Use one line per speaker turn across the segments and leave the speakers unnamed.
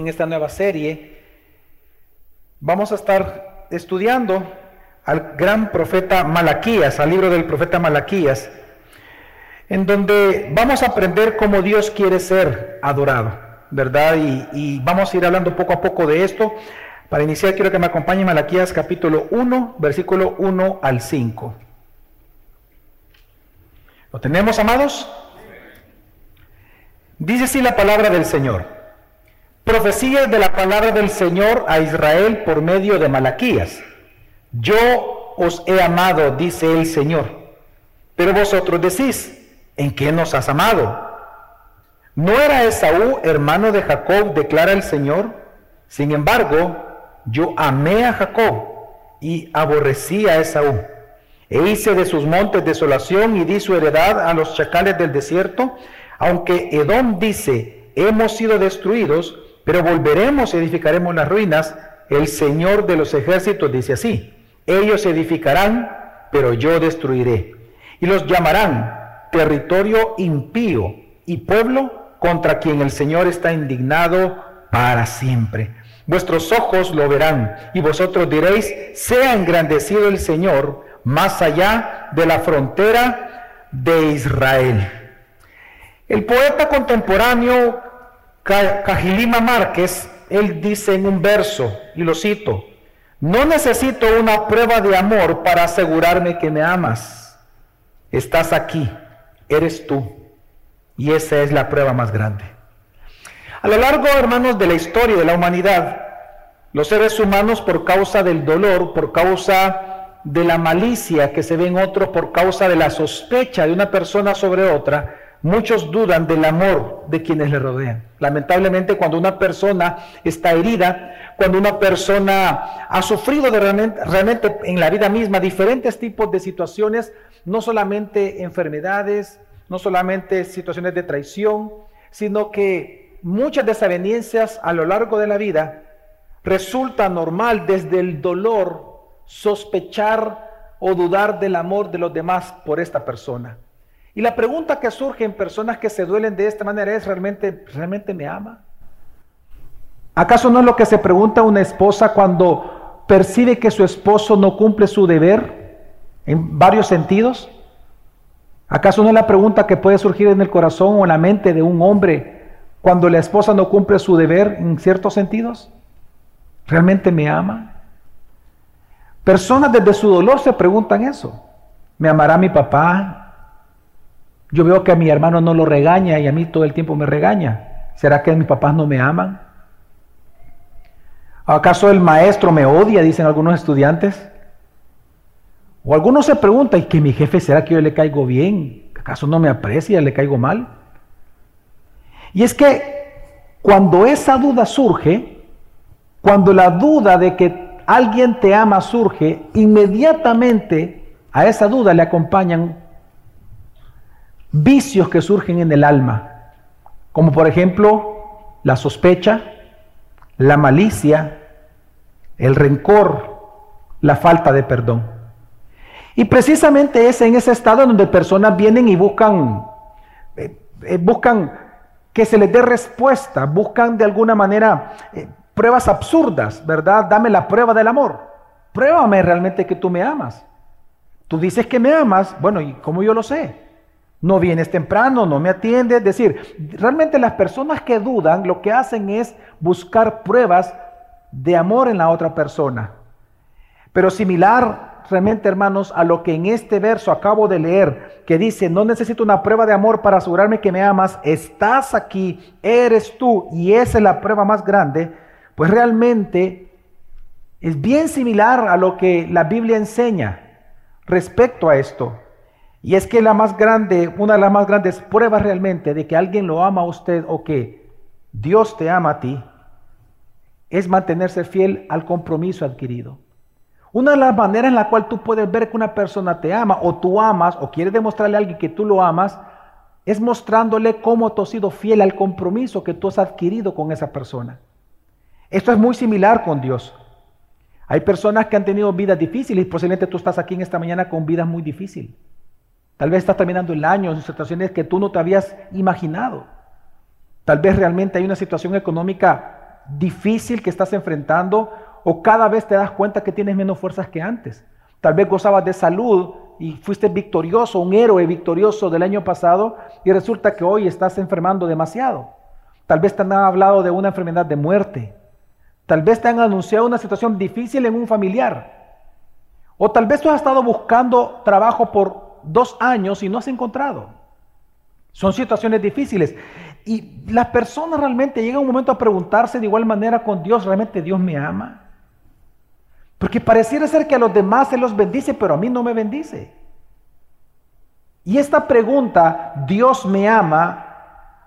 en esta nueva serie, vamos a estar estudiando al gran profeta Malaquías, al libro del profeta Malaquías, en donde vamos a aprender cómo Dios quiere ser adorado, ¿verdad? Y, vamos a ir hablando poco a poco de esto. Para iniciar, quiero que me acompañe Malaquías capítulo 1, versículo 1 al 5. ¿Lo tenemos, amados? Dice así la palabra del Señor. Profecías de la palabra del Señor a Israel por medio de Malaquías. Yo os he amado, dice el Señor. Pero vosotros decís, ¿en qué nos has amado? ¿No era Esaú hermano de Jacob, declara el Señor? Sin embargo, yo amé a Jacob y aborrecí a Esaú. E hice de sus montes desolación y di su heredad a los chacales del desierto, aunque Edom dice, hemos sido destruidos, pero volveremos y edificaremos las ruinas, el Señor de los ejércitos dice así, ellos edificarán, pero yo destruiré. Y los llamarán territorio impío y pueblo contra quien el Señor está indignado para siempre. Vuestros ojos lo verán y vosotros diréis, sea engrandecido el Señor más allá de la frontera de Israel. El poeta contemporáneo Cajilima Márquez, él dice en un verso, y lo cito, no necesito una prueba de amor para asegurarme que me amas. Estás aquí, eres tú, y esa es la prueba más grande. A lo largo, hermanos, de la historia de la humanidad, los seres humanos por causa del dolor, por causa de la malicia que se ve en otros por causa de la sospecha de una persona sobre otra, muchos dudan del amor de quienes le rodean. Lamentablemente cuando una persona está herida, cuando una persona ha sufrido de realmente, realmente en la vida misma diferentes tipos de situaciones, no solamente enfermedades, no solamente situaciones de traición, sino que muchas desavenencias a lo largo de la vida resulta normal desde el dolor sospechar o dudar del amor de los demás por esta persona. Y la pregunta que surge en personas que se duelen de esta manera es, ¿realmente, ¿realmente me ama? ¿Acaso no es lo que se pregunta una esposa cuando percibe que su esposo no cumple su deber en varios sentidos? ¿Acaso no es la pregunta que puede surgir en el corazón o en la mente de un hombre cuando la esposa no cumple su deber en ciertos sentidos? ¿Realmente me ama? Personas desde su dolor se preguntan eso. ¿Me amará mi papá? Yo veo que a mi hermano no lo regaña y a mí todo el tiempo me regaña. ¿Será que mis papás no me aman? ¿Acaso el maestro me odia? Dicen algunos estudiantes. O algunos se preguntan, ¿y que mi jefe será que yo le caigo bien? ¿Acaso no me aprecia, le caigo mal? Y es que cuando esa duda surge, cuando la duda de que alguien te ama surge, inmediatamente a esa duda le acompañan vicios que surgen en el alma, como por ejemplo la sospecha, la malicia, el rencor, la falta de perdón. Y precisamente es en ese estado donde personas vienen y buscan, eh, eh, buscan que se les dé respuesta, buscan de alguna manera eh, pruebas absurdas, ¿verdad? Dame la prueba del amor. Pruébame realmente que tú me amas. Tú dices que me amas, bueno, ¿y cómo yo lo sé? No vienes temprano, no me atiendes. Es decir, realmente las personas que dudan lo que hacen es buscar pruebas de amor en la otra persona. Pero similar realmente, hermanos, a lo que en este verso acabo de leer, que dice, no necesito una prueba de amor para asegurarme que me amas, estás aquí, eres tú, y esa es la prueba más grande pues realmente es bien similar a lo que la Biblia enseña respecto a esto. Y es que la más grande, una de las más grandes pruebas realmente de que alguien lo ama a usted o que Dios te ama a ti, es mantenerse fiel al compromiso adquirido. Una de las maneras en la cual tú puedes ver que una persona te ama o tú amas o quieres demostrarle a alguien que tú lo amas, es mostrándole cómo tú has sido fiel al compromiso que tú has adquirido con esa persona. Esto es muy similar con Dios. Hay personas que han tenido vidas difíciles y posiblemente tú estás aquí en esta mañana con vidas muy difíciles. Tal vez estás terminando el año en situaciones que tú no te habías imaginado. Tal vez realmente hay una situación económica difícil que estás enfrentando o cada vez te das cuenta que tienes menos fuerzas que antes. Tal vez gozabas de salud y fuiste victorioso, un héroe victorioso del año pasado y resulta que hoy estás enfermando demasiado. Tal vez te han hablado de una enfermedad de muerte. Tal vez te han anunciado una situación difícil en un familiar. O tal vez tú has estado buscando trabajo por dos años y no has encontrado. Son situaciones difíciles. Y las personas realmente llegan un momento a preguntarse de igual manera con Dios, ¿realmente Dios me ama? Porque pareciera ser que a los demás se los bendice, pero a mí no me bendice. Y esta pregunta, ¿Dios me ama?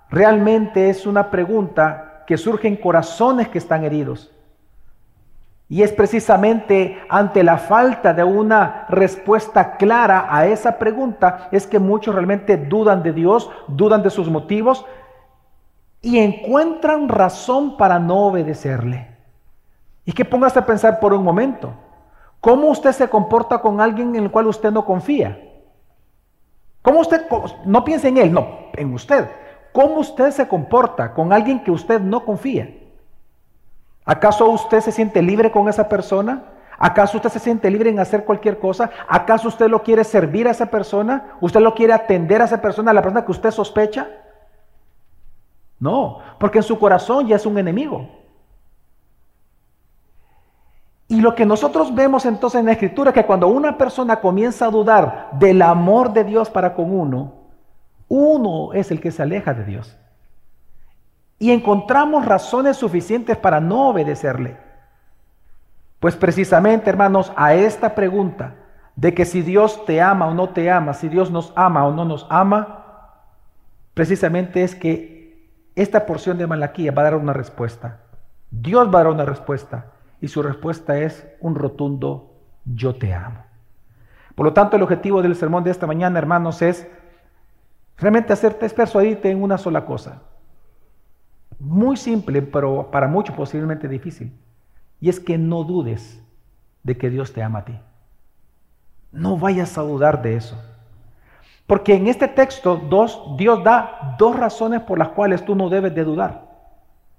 Realmente es una pregunta que surge en corazones que están heridos. Y es precisamente ante la falta de una respuesta clara a esa pregunta es que muchos realmente dudan de Dios, dudan de sus motivos y encuentran razón para no obedecerle. Y que póngase a pensar por un momento, ¿cómo usted se comporta con alguien en el cual usted no confía? ¿Cómo usted, no piense en él, no, en usted? ¿Cómo usted se comporta con alguien que usted no confía? ¿Acaso usted se siente libre con esa persona? ¿Acaso usted se siente libre en hacer cualquier cosa? ¿Acaso usted lo quiere servir a esa persona? ¿Usted lo quiere atender a esa persona, a la persona que usted sospecha? No, porque en su corazón ya es un enemigo. Y lo que nosotros vemos entonces en la escritura es que cuando una persona comienza a dudar del amor de Dios para con uno, uno es el que se aleja de Dios y encontramos razones suficientes para no obedecerle. Pues precisamente, hermanos, a esta pregunta de que si Dios te ama o no te ama, si Dios nos ama o no nos ama, precisamente es que esta porción de Malaquía va a dar una respuesta. Dios va a dar una respuesta y su respuesta es un rotundo yo te amo. Por lo tanto, el objetivo del sermón de esta mañana, hermanos, es realmente hacerte persuadirte en una sola cosa. Muy simple, pero para muchos posiblemente difícil. Y es que no dudes de que Dios te ama a ti. No vayas a dudar de eso. Porque en este texto dos, Dios da dos razones por las cuales tú no debes de dudar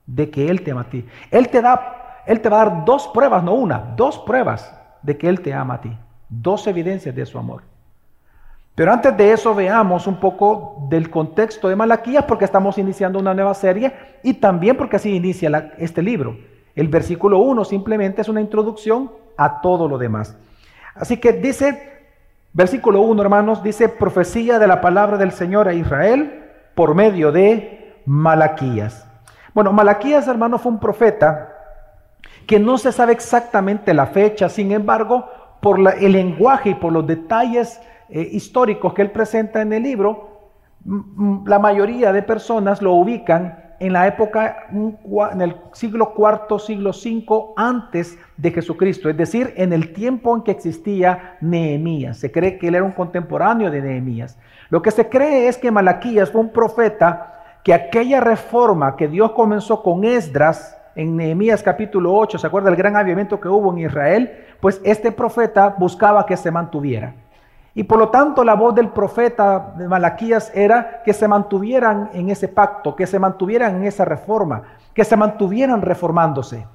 de que Él te ama a ti. Él te, da, Él te va a dar dos pruebas, no una, dos pruebas de que Él te ama a ti. Dos evidencias de su amor. Pero antes de eso veamos un poco del contexto de Malaquías porque estamos iniciando una nueva serie y también porque así inicia este libro. El versículo 1 simplemente es una introducción a todo lo demás. Así que dice, versículo 1 hermanos, dice profecía de la palabra del Señor a Israel por medio de Malaquías. Bueno, Malaquías hermano fue un profeta que no se sabe exactamente la fecha, sin embargo, por el lenguaje y por los detalles eh, históricos que él presenta en el libro, la mayoría de personas lo ubican en la época, en el siglo IV, siglo V antes de Jesucristo, es decir, en el tiempo en que existía Nehemías. Se cree que él era un contemporáneo de Nehemías. Lo que se cree es que Malaquías fue un profeta que aquella reforma que Dios comenzó con Esdras en Nehemías capítulo 8, ¿se acuerda del gran avivamiento que hubo en Israel? Pues este profeta buscaba que se mantuviera. Y por lo tanto la voz del profeta de Malaquías era que se mantuvieran en ese pacto, que se mantuvieran en esa reforma, que se mantuvieran reformándose.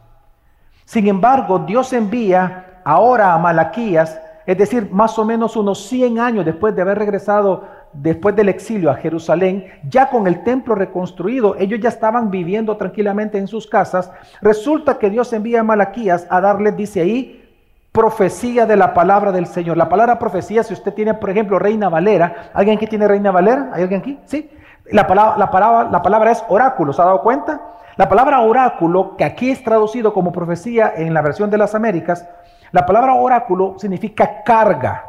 Sin embargo, Dios envía ahora a Malaquías, es decir, más o menos unos 100 años después de haber regresado después del exilio a Jerusalén, ya con el templo reconstruido, ellos ya estaban viviendo tranquilamente en sus casas. Resulta que Dios envía a Malaquías a darles, dice ahí, profecía de la palabra del Señor. La palabra profecía, si usted tiene, por ejemplo, Reina Valera, ¿alguien aquí tiene Reina Valera? ¿Hay alguien aquí? Sí. La palabra, la palabra, la palabra es oráculo, ¿se ha dado cuenta? La palabra oráculo, que aquí es traducido como profecía en la versión de las Américas, la palabra oráculo significa carga.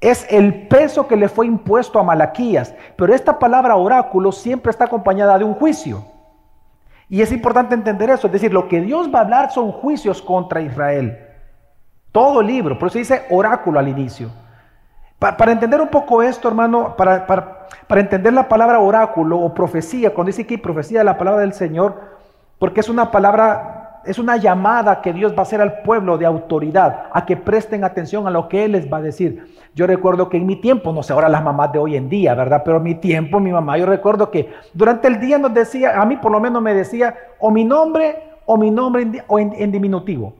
Es el peso que le fue impuesto a Malaquías. Pero esta palabra oráculo siempre está acompañada de un juicio. Y es importante entender eso. Es decir, lo que Dios va a hablar son juicios contra Israel. Todo el libro, por eso dice oráculo al inicio. para entender un poco esto, hermano, para, para, entender la palabra oráculo o profecía, cuando dice aquí profecía la palabra del Señor, porque es una palabra, es una llamada que Dios va a hacer al pueblo de autoridad, a que presten atención a lo que Él les va a decir. Yo recuerdo que en mi tiempo, no sé ahora las mamás de hoy en día, ¿verdad? Pero en mi tiempo, mi mamá, yo recuerdo que durante el día nos decía, a mí por lo menos me decía, o mi nombre o mi nombre en, diminutivo.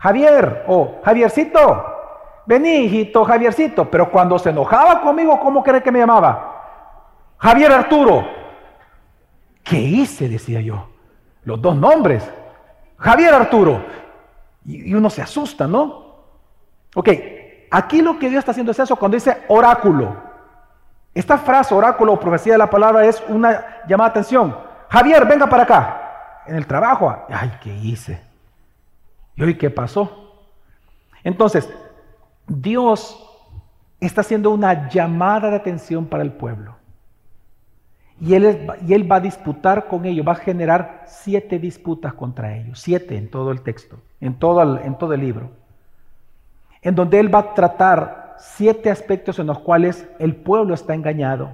Javier o Javiercito. Vení, hijito, Javiercito. Pero cuando se enojaba conmigo, ¿cómo cree que me llamaba? Javier Arturo. ¿Qué hice? Decía yo. Los dos nombres. Javier Arturo. Y, uno se asusta, ¿no? Ok, aquí lo que Dios está haciendo es eso cuando dice oráculo. Esta frase, oráculo o profecía de la palabra, es una llamada de atención. Javier, venga para acá. En el trabajo, ay, ¿qué hice? ¿Y qué pasó? Entonces, Dios está haciendo una llamada de atención para el pueblo. Y él, y él va a disputar con ellos, va a generar siete disputas contra ellos, siete en todo el texto, en todo el, en todo el libro, en donde él va a tratar siete aspectos en los cuales el pueblo está engañado.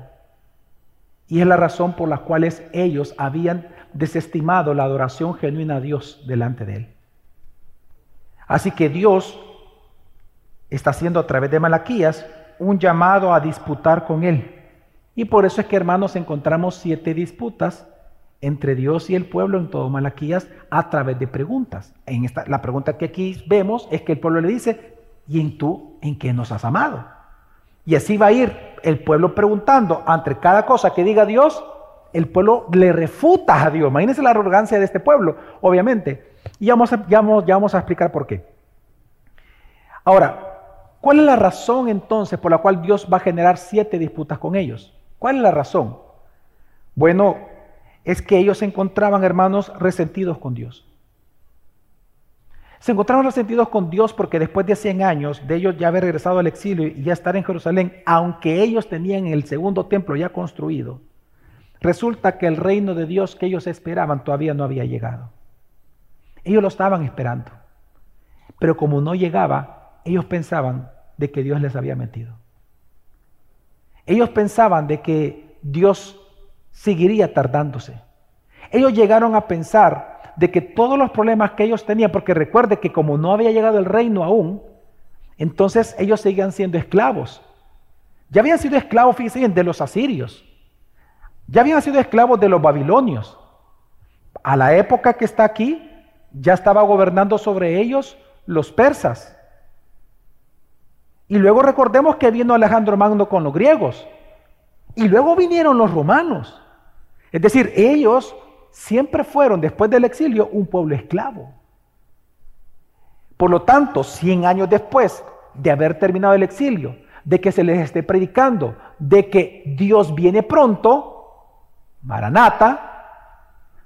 Y es la razón por la cual ellos habían desestimado la adoración genuina a Dios delante de él. Así que Dios está haciendo a través de Malaquías un llamado a disputar con él. Y por eso es que, hermanos, encontramos siete disputas entre Dios y el pueblo en todo Malaquías a través de preguntas. En esta, la pregunta que aquí vemos es que el pueblo le dice, ¿y en tú en qué nos has amado? Y así va a ir el pueblo preguntando ante cada cosa que diga Dios, el pueblo le refuta a Dios. Imagínense la arrogancia de este pueblo, obviamente. Y ya vamos a, explicar por qué. Ahora, ¿cuál es la razón entonces por la cual Dios va a generar siete disputas con ellos? ¿Cuál es la razón? Bueno, es que ellos se encontraban, hermanos, resentidos con Dios. Se encontraban resentidos con Dios porque después de 100 años de ellos ya haber regresado al exilio y ya estar en Jerusalén, aunque ellos tenían el segundo templo ya construido, resulta que el reino de Dios que ellos esperaban todavía no había llegado. Ellos lo estaban esperando, pero como no llegaba, ellos pensaban de que Dios les había mentido. Ellos pensaban de que Dios seguiría tardándose. Ellos llegaron a pensar de que todos los problemas que ellos tenían, porque recuerde que como no había llegado el reino aún, entonces ellos seguían siendo esclavos. Ya habían sido esclavos, fíjense bien, de los asirios. Ya habían sido esclavos de los babilonios. A la época que está aquí, ya estaba gobernando sobre ellos los persas. Y luego recordemos que vino Alejandro Magno con los griegos. Y luego vinieron los romanos. Es decir, ellos siempre fueron, después del exilio, un pueblo esclavo. Por lo tanto, 100 años después de haber terminado el exilio, de que se les esté predicando, de que Dios viene pronto, Maranata,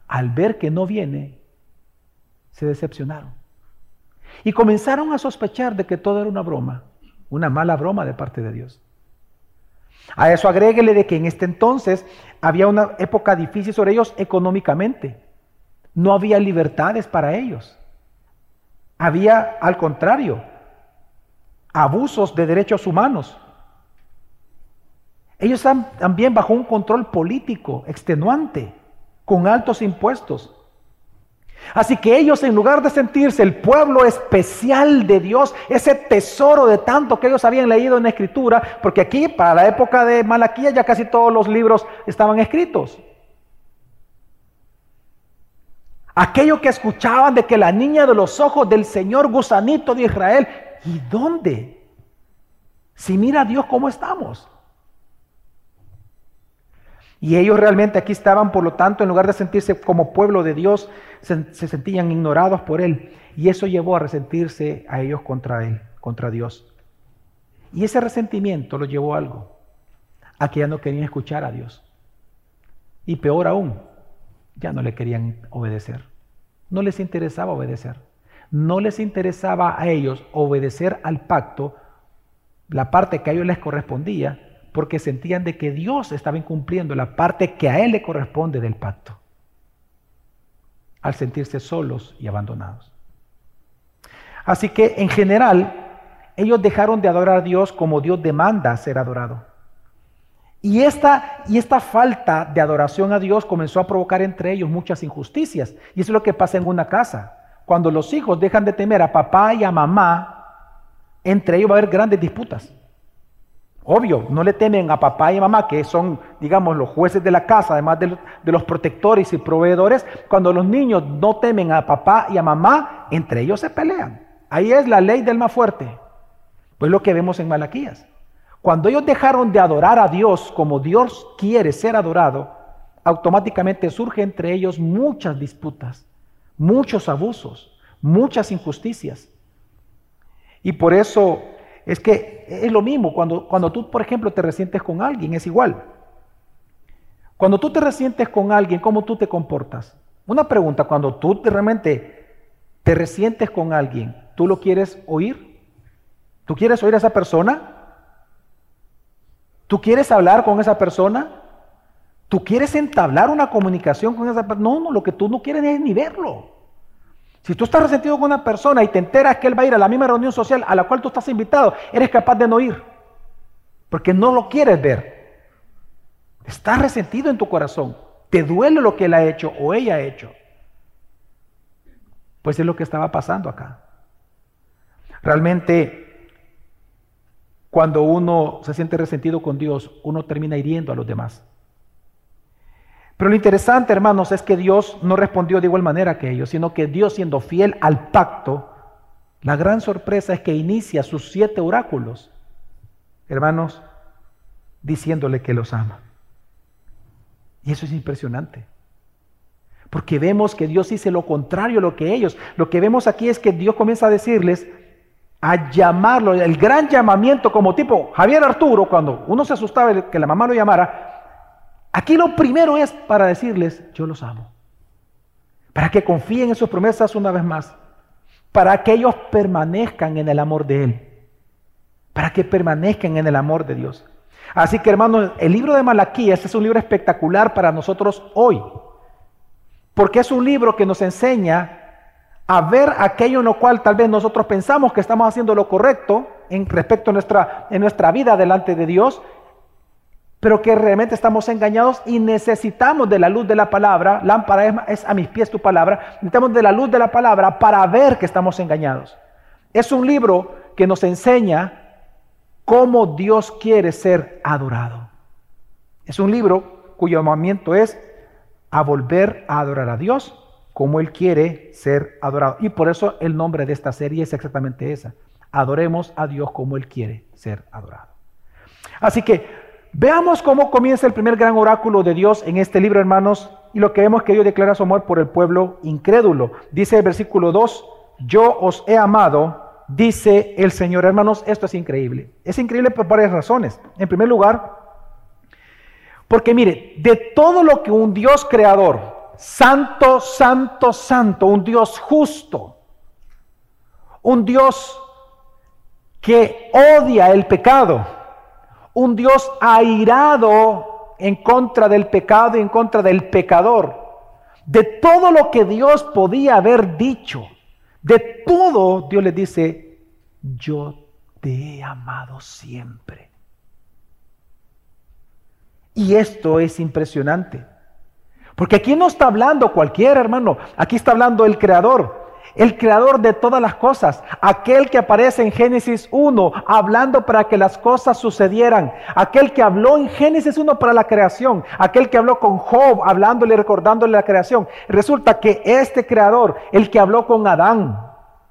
al ver que no viene, se decepcionaron. Y comenzaron a sospechar de que todo era una broma. Una mala broma de parte de Dios. A eso agréguele de que en este entonces había una época difícil sobre ellos económicamente. No había libertades para ellos. Había, al contrario, abusos de derechos humanos. Ellos están también bajo un control político extenuante, con altos impuestos. Así que ellos en lugar de sentirse el pueblo especial de Dios, ese tesoro de tanto que ellos habían leído en la escritura, porque aquí para la época de Malaquía ya casi todos los libros estaban escritos. Aquello que escuchaban de que la niña de los ojos del Señor gusanito de Israel, ¿y dónde? Si mira a Dios cómo estamos. Y ellos realmente aquí estaban, por lo tanto, en lugar de sentirse como pueblo de Dios, se, sentían ignorados por Él. Y eso llevó a resentirse a ellos contra Él, contra Dios. Y ese resentimiento lo llevó a algo, a que ya no querían escuchar a Dios. Y peor aún, ya no le querían obedecer. No les interesaba obedecer. No les interesaba a ellos obedecer al pacto, la parte que a ellos les correspondía, porque sentían de que Dios estaba incumpliendo la parte que a Él le corresponde del pacto, al sentirse solos y abandonados. Así que en general, ellos dejaron de adorar a Dios como Dios demanda ser adorado. Y esta, y esta falta de adoración a Dios comenzó a provocar entre ellos muchas injusticias. Y eso es lo que pasa en una casa. Cuando los hijos dejan de temer a papá y a mamá, entre ellos va a haber grandes disputas. Obvio, no le temen a papá y mamá, que son, digamos, los jueces de la casa, además de los, de los, protectores y proveedores. Cuando los niños no temen a papá y a mamá, entre ellos se pelean. Ahí es la ley del más fuerte. Pues lo que vemos en Malaquías. Cuando ellos dejaron de adorar a Dios como Dios quiere ser adorado, automáticamente surge entre ellos muchas disputas, muchos abusos, muchas injusticias. Y por eso es que es lo mismo, cuando, cuando tú, por ejemplo, te resientes con alguien, es igual. Cuando tú te resientes con alguien, ¿cómo tú te comportas? Una pregunta, cuando tú realmente te resientes con alguien, ¿tú lo quieres oír? ¿Tú quieres oír a esa persona? ¿Tú quieres hablar con esa persona? ¿Tú quieres entablar una comunicación con esa persona? No, no, lo que tú no quieres es ni verlo. Si tú estás resentido con una persona y te enteras que él va a ir a la misma reunión social a la cual tú estás invitado, eres capaz de no ir. Porque no lo quieres ver. Estás resentido en tu corazón. Te duele lo que él ha hecho o ella ha hecho. Pues es lo que estaba pasando acá. Realmente, cuando uno se siente resentido con Dios, uno termina hiriendo a los demás. Pero lo interesante, hermanos, es que Dios no respondió de igual manera que ellos, sino que Dios siendo fiel al pacto, la gran sorpresa es que inicia sus siete oráculos, hermanos, diciéndole que los ama. Y eso es impresionante. Porque vemos que Dios dice lo contrario a lo que ellos. Lo que vemos aquí es que Dios comienza a decirles, a llamarlo, el gran llamamiento como tipo Javier Arturo, cuando uno se asustaba que la mamá lo llamara, Aquí lo primero es para decirles, yo los amo. Para que confíen en sus promesas una vez más. Para que ellos permanezcan en el amor de Él. Para que permanezcan en el amor de Dios. Así que hermanos, el libro de Malaquías es un libro espectacular para nosotros hoy. Porque es un libro que nos enseña a ver aquello en lo cual tal vez nosotros pensamos que estamos haciendo lo correcto en respecto a nuestra, en nuestra vida delante de Dios pero que realmente estamos engañados y necesitamos de la luz de la palabra, lámpara es, a mis pies tu palabra, necesitamos de la luz de la palabra para ver que estamos engañados. Es un libro que nos enseña cómo Dios quiere ser adorado. Es un libro cuyo llamamiento es a volver a adorar a Dios como Él quiere ser adorado. Y por eso el nombre de esta serie es exactamente esa. Adoremos a Dios como Él quiere ser adorado. Así que Veamos cómo comienza el primer gran oráculo de Dios en este libro, hermanos, y lo que vemos que Dios declara su amor por el pueblo incrédulo. Dice el versículo 2, yo os he amado, dice el Señor. Hermanos, esto es increíble. Es increíble por varias razones. En primer lugar, porque mire, de todo lo que un Dios creador, santo, santo, santo, un Dios justo, un Dios que odia el pecado, un Dios airado en contra del pecado y en contra del pecador. De todo lo que Dios podía haber dicho, de todo Dios le dice, yo te he amado siempre. Y esto es impresionante. Porque aquí no está hablando cualquiera, hermano. Aquí está hablando el Creador el creador de todas las cosas, aquel que aparece en Génesis 1 hablando para que las cosas sucedieran, aquel que habló en Génesis 1 para la creación, aquel que habló con Job hablándole recordándole la creación. Resulta que este creador, el que habló con Adán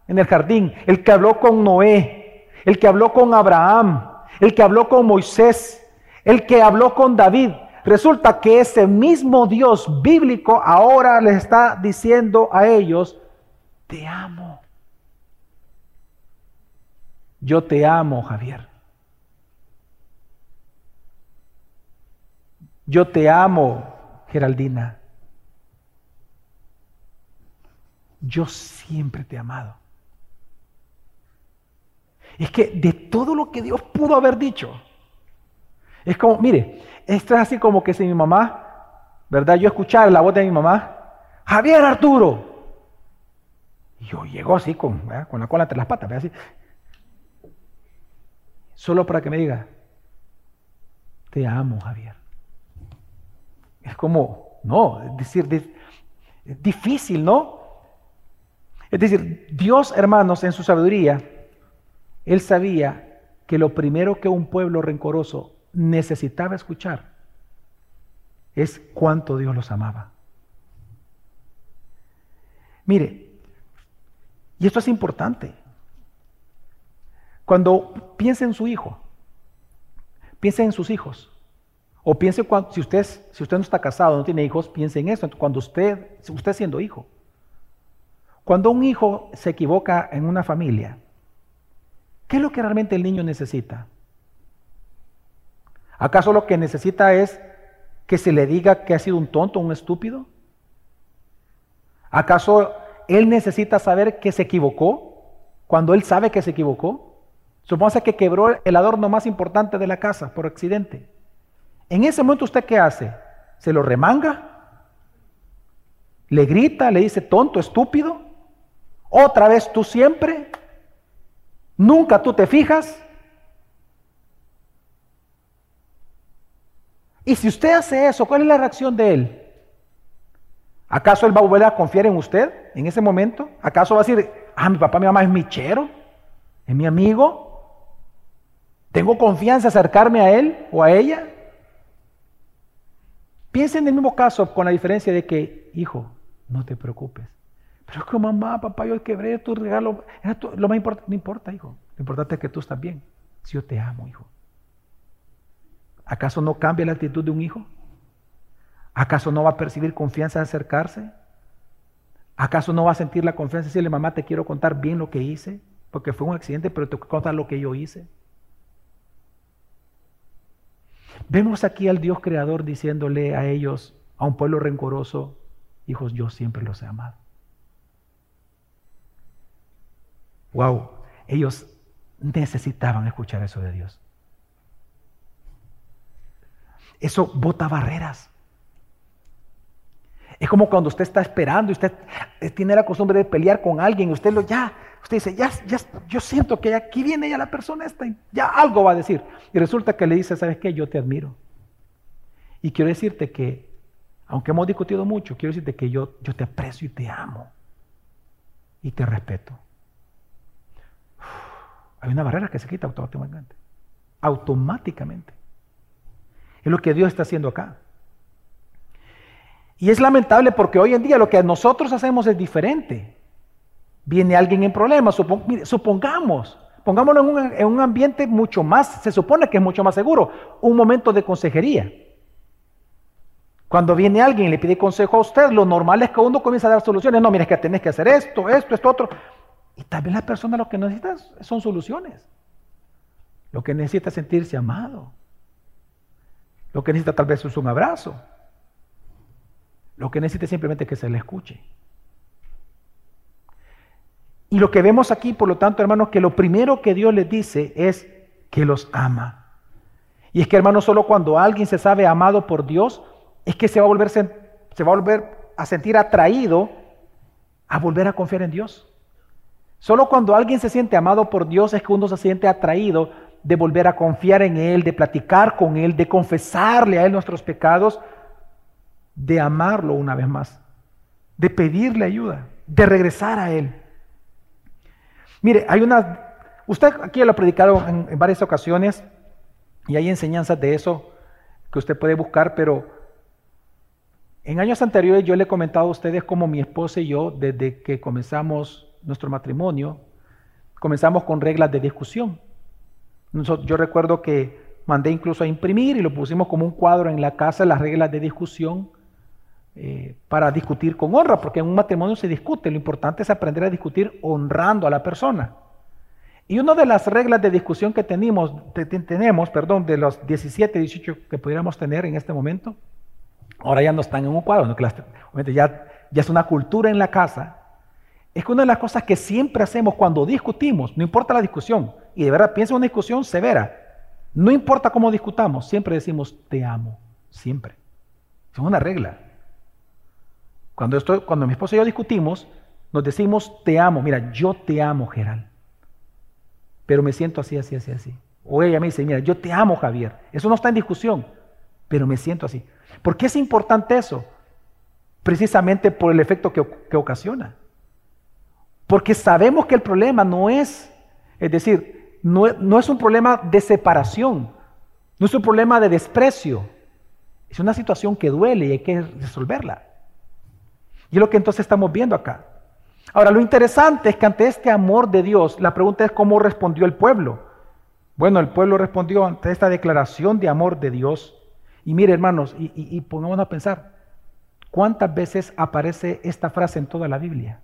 en el jardín, el que habló con Noé, el que habló con Abraham, el que habló con Moisés, el que habló con David, resulta que ese mismo Dios bíblico ahora les está diciendo a ellos, te amo. Yo te amo, Javier. Yo te amo, Geraldina. Yo siempre te he amado. Es que de todo lo que Dios pudo haber dicho, es como, mire, esto es así como que si mi mamá, ¿verdad? Yo escuchara la voz de mi mamá, Javier Arturo, yo llego así con, con la cola entre las patas, así. Solo para que me diga, te amo, Javier. Es como, no, es decir, difícil, ¿no? Es decir, Dios, hermanos, en su sabiduría, Él sabía que lo primero que un pueblo rencoroso necesitaba escuchar es cuánto Dios los amaba. Mire, y esto es importante. Cuando piense en su hijo, piense en sus hijos, o piense cuando, si usted, si usted no está casado, no tiene hijos, piense en eso, cuando usted, usted siendo hijo. Cuando un hijo se equivoca en una familia, ¿qué es lo que realmente el niño necesita? ¿Acaso lo que necesita es que se le diga que ha sido un tonto, un estúpido? ¿Acaso él necesita saber que se equivocó cuando él sabe que se equivocó? Supóngase que quebró el adorno más importante de la casa por accidente. En ese momento usted qué hace? ¿Se lo remanga? ¿Le grita? ¿Le dice tonto, estúpido? ¿Otra vez tú siempre? ¿Nunca tú te fijas? Y si usted hace eso, ¿cuál es la reacción de él? ¿Acaso él va a volver a confiar en usted en ese momento? ¿Acaso va a decir, ah, mi papá, mi mamá es mi chero, es mi amigo? ¿Tengo confianza acercarme a él o a ella? Piensa en el mismo caso con la diferencia de que, hijo, no te preocupes. Pero es que mamá, papá, yo quebré tu regalo. lo más importante, no importa, hijo. Lo importante es que tú estás bien. Si yo te amo, hijo. ¿Acaso no cambia la actitud de un hijo? ¿Acaso no va a percibir confianza de acercarse? ¿Acaso no va a sentir la confianza de decirle, mamá, te quiero contar bien lo que hice? Porque fue un accidente, pero te quiero contar lo que yo hice. Vemos aquí al Dios creador diciéndole a ellos, a un pueblo rencoroso, hijos, yo siempre los he amado. Wow, ellos necesitaban escuchar eso de Dios. Eso bota barreras. Es como cuando usted está esperando y usted tiene la costumbre de pelear con alguien, usted lo ya, usted dice, ya, ya, yo siento que aquí viene ya la persona esta, ya algo va a decir. Y resulta que le dice, ¿sabes qué? Yo te admiro. Y quiero decirte que, aunque hemos discutido mucho, quiero decirte que yo, yo te aprecio y te amo. Y te respeto. hay una barrera que se quita automáticamente. Automáticamente. Es lo que Dios está haciendo acá. Y es lamentable porque hoy en día lo que nosotros hacemos es diferente. Viene alguien en problemas, supongamos, pongámoslo en un, en un ambiente mucho más, se supone que es mucho más seguro, un momento de consejería. Cuando viene alguien y le pide consejo a usted, lo normal es que uno comienza a dar soluciones. No, mira, es que tenés que hacer esto, esto, esto, otro. Y vez la persona lo que necesita son soluciones. Lo que necesita es sentirse amado. Lo que necesita tal vez es un abrazo. Lo que necesita es simplemente que se le escuche. Y lo que vemos aquí, por lo tanto, hermanos, que lo primero que Dios les dice es que los ama. Y es que, hermanos, solo cuando alguien se sabe amado por Dios, es que se va a volver, se va a, volver a sentir atraído a volver a confiar en Dios. Solo cuando alguien se siente amado por Dios es que uno se siente atraído de volver a confiar en Él, de platicar con Él, de confesarle a Él nuestros pecados, de amarlo una vez más, de pedirle ayuda, de regresar a Él. Mire, hay una, usted aquí lo ha predicado en, en varias ocasiones y hay enseñanzas de eso que usted puede buscar, pero en años anteriores yo le he comentado a ustedes cómo mi esposa y yo, desde que comenzamos nuestro matrimonio, comenzamos con reglas de discusión. Yo recuerdo que mandé incluso a imprimir y lo pusimos como un cuadro en la casa, las reglas de discusión eh, para discutir con honra, porque en un matrimonio se discute, lo importante es aprender a discutir honrando a la persona. Y una de las reglas de discusión que tenemos, tenemos, perdón, de los 17, 18 que pudiéramos tener en este momento, ahora ya no están en un cuadro, obviamente ya, ya es una cultura en la casa, es que una de las cosas que siempre hacemos cuando discutimos, no importa la discusión, y de verdad piensa en una discusión severa, no importa cómo discutamos, siempre decimos te amo, siempre. Es una regla. Cuando, estoy, cuando mi esposo y yo discutimos, nos decimos te amo. Mira, yo te amo, Gerald. Pero me siento así, así, así, así. O ella me dice, mira, yo te amo, Javier. Eso no está en discusión, pero me siento así. ¿Por qué es importante eso? Precisamente por el efecto que, ocasiona. Porque sabemos que el problema no es, es decir, no es un problema de separación, no es un problema de desprecio, es una situación que duele y hay que resolverla. Y es lo que entonces estamos viendo acá. Ahora, lo interesante es que ante este amor de Dios, la pregunta es cómo respondió el pueblo. Bueno, el pueblo respondió ante esta declaración de amor de Dios. Y mire, hermanos, y, y, pongámonos a pensar, ¿cuántas veces aparece esta frase en toda la Biblia?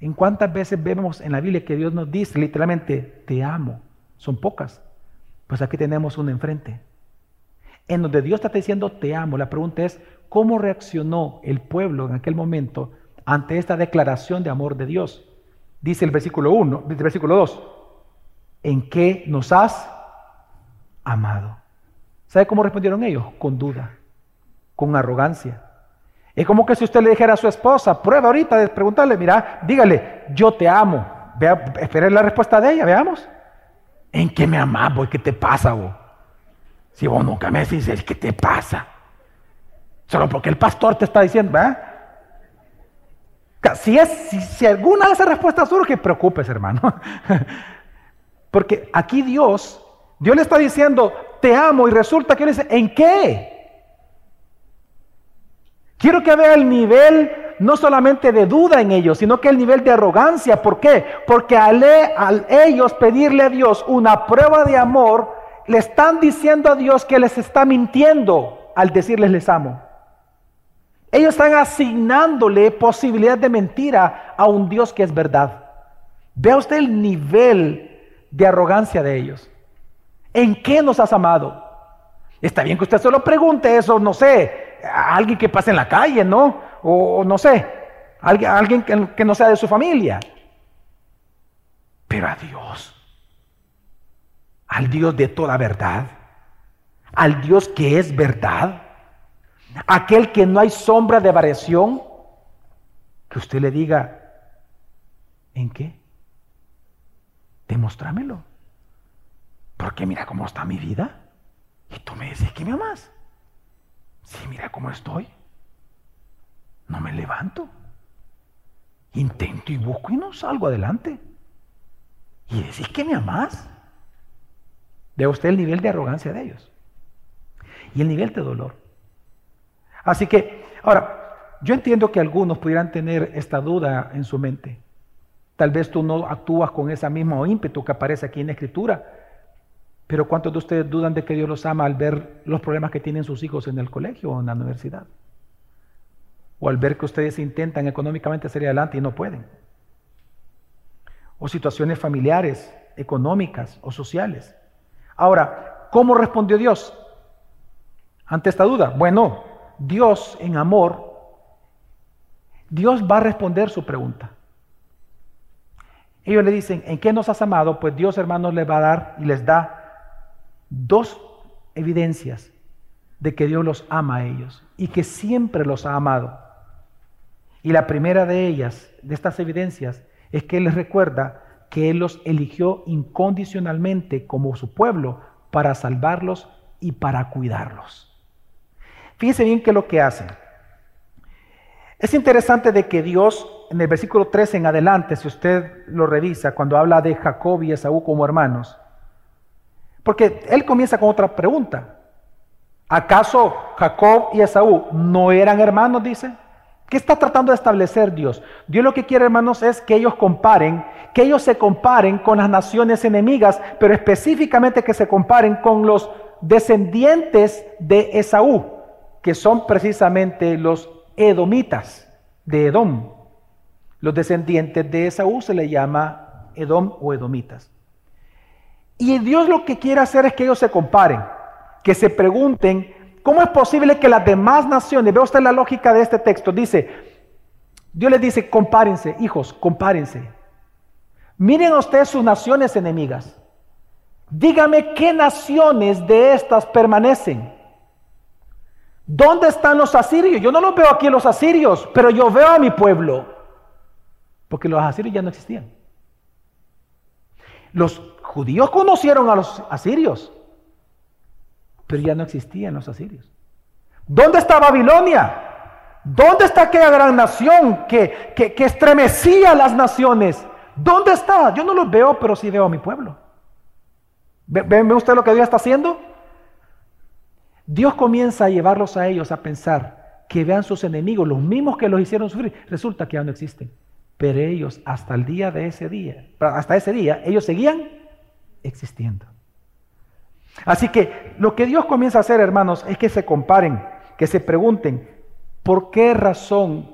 ¿En cuántas veces vemos en la Biblia que Dios nos dice literalmente, te amo? Son pocas. Pues aquí tenemos una enfrente. En donde Dios está diciendo, te amo. La pregunta es, ¿cómo reaccionó el pueblo en aquel momento ante esta declaración de amor de Dios. Dice el versículo 1, el versículo 2, ¿en qué nos has amado? ¿Sabe cómo respondieron ellos? Con duda, con arrogancia. Es como que si usted le dijera a su esposa, prueba ahorita de preguntarle, mira, dígale, yo te amo. Vea, la respuesta de ella, veamos. ¿En qué me amas, vos? ¿Qué te pasa, vos? Si vos nunca me dices, ¿qué te pasa? Solo porque el pastor te está diciendo, ¿verdad? Si, es, si, alguna de esas respuestas surge, preocupes, hermano. Porque aquí Dios, Dios le está diciendo, te amo, y resulta que él dice, ¿en qué? Quiero que vea el nivel no solamente de duda en ellos, sino que el nivel de arrogancia. ¿Por qué? Porque al ellos pedirle a Dios una prueba de amor, le están diciendo a Dios que les está mintiendo al decirles les amo. Ellos están asignándole posibilidad de mentira a un Dios que es verdad. Vea usted el nivel de arrogancia de ellos. ¿En qué nos has amado? Está bien que usted solo pregunte eso, no sé, a alguien que pase en la calle, ¿no? O, no sé, alguien, alguien que no sea de su familia. Pero a Dios, al Dios de toda verdad, al Dios que es verdad aquel que no hay sombra de variación, que usted le diga, ¿en qué? Demostrámelo. Porque mira cómo está mi vida. Y tú me dices que me amas. Sí, mira cómo estoy. No me levanto. Intento y busco y no salgo adelante. Y decís que me amas. Ve usted el nivel de arrogancia de ellos. Y el nivel de dolor. Así que, ahora, yo entiendo que algunos pudieran tener esta duda en su mente. Tal vez tú no actúas con ese mismo ímpetu que aparece aquí en la Escritura, pero ¿cuántos de ustedes dudan de que Dios los ama al ver los problemas que tienen sus hijos en el colegio o en la universidad? O al ver que ustedes intentan económicamente salir adelante y no pueden. O situaciones familiares, económicas o sociales. Ahora, ¿cómo respondió Dios ante esta duda? Bueno, Dios en amor, Dios va a responder su pregunta. Ellos le dicen, ¿en qué nos has amado? Pues Dios, hermanos, les va a dar y les da dos evidencias de que Dios los ama a ellos y que siempre los ha amado. Y la primera de ellas, de estas evidencias, es que Él les recuerda que Él los eligió incondicionalmente como su pueblo para salvarlos y para cuidarlos. Fíjense bien qué es lo que hacen. Es interesante de que Dios, en el versículo 13 en adelante, si usted lo revisa, cuando habla de Jacob y Esaú como hermanos, porque él comienza con otra pregunta. ¿Acaso Jacob y Esaú no eran hermanos? Dice. ¿Qué está tratando de establecer Dios? Dios lo que quiere, hermanos, es que ellos comparen, que ellos se comparen con las naciones enemigas, pero específicamente que se comparen con los descendientes de Esaú que son precisamente los edomitas de Edom. Los descendientes de Esaú se le llama Edom o edomitas. Y Dios lo que quiere hacer es que ellos se comparen, que se pregunten, ¿cómo es posible que las demás naciones, vea usted la lógica de este texto, dice, Dios les dice, compárense, hijos, compárense. Miren ustedes sus naciones enemigas. Dígame qué naciones de estas permanecen. ¿Dónde están los asirios? Yo no los veo aquí los asirios, pero yo veo a mi pueblo. Porque los asirios ya no existían. Los judíos conocieron a los asirios, pero ya no existían los asirios. ¿Dónde está Babilonia? ¿Dónde está aquella gran nación que, que, que estremecía las naciones? ¿Dónde está? Yo no los veo, pero sí veo a mi pueblo. ¿Ve, ve usted lo que Dios está haciendo? Dios comienza a llevarlos a ellos a pensar que vean sus enemigos, los mismos que los hicieron sufrir, resulta que ya no existen. Pero ellos hasta el día de ese día, hasta ese día, ellos seguían existiendo. Así que lo que Dios comienza a hacer, hermanos, es que se comparen, que se pregunten, ¿por qué razón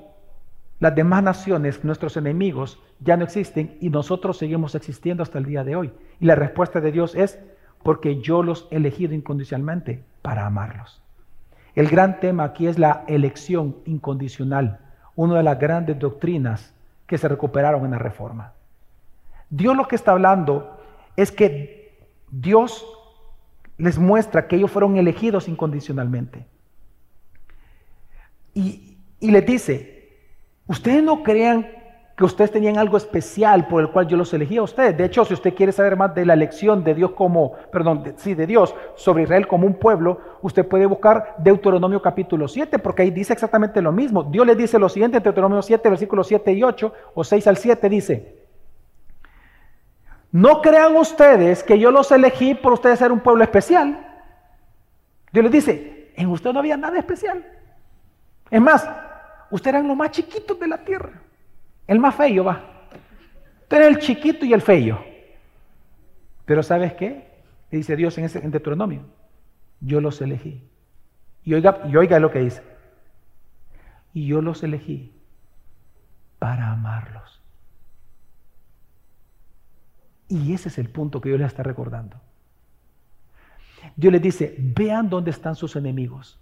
las demás naciones, nuestros enemigos, ya no existen y nosotros seguimos existiendo hasta el día de hoy? Y la respuesta de Dios es, porque yo los he elegido incondicionalmente para amarlos. El gran tema aquí es la elección incondicional, una de las grandes doctrinas que se recuperaron en la reforma. Dios lo que está hablando es que Dios les muestra que ellos fueron elegidos incondicionalmente. Y, y les dice, ustedes no crean que ustedes tenían algo especial por el cual yo los elegí a ustedes. De hecho, si usted quiere saber más de la elección de Dios como, perdón, sí, de Dios sobre Israel como un pueblo, usted puede buscar Deuteronomio capítulo 7, porque ahí dice exactamente lo mismo. Dios les dice lo siguiente en Deuteronomio 7, versículos 7 y 8, o 6 al 7, dice, no crean ustedes que yo los elegí por ustedes ser un pueblo especial. Dios les dice, en usted no había nada especial. Es más, ustedes eran los más chiquitos de la tierra. El más feo va. Tú eres el chiquito y el feo. Pero ¿sabes qué? Dice Dios en, ese, en. Yo los elegí. Y oiga, y oiga lo que dice. Y yo los elegí para amarlos. Y ese es el punto que Dios les está recordando. Dios les dice, vean dónde están sus enemigos.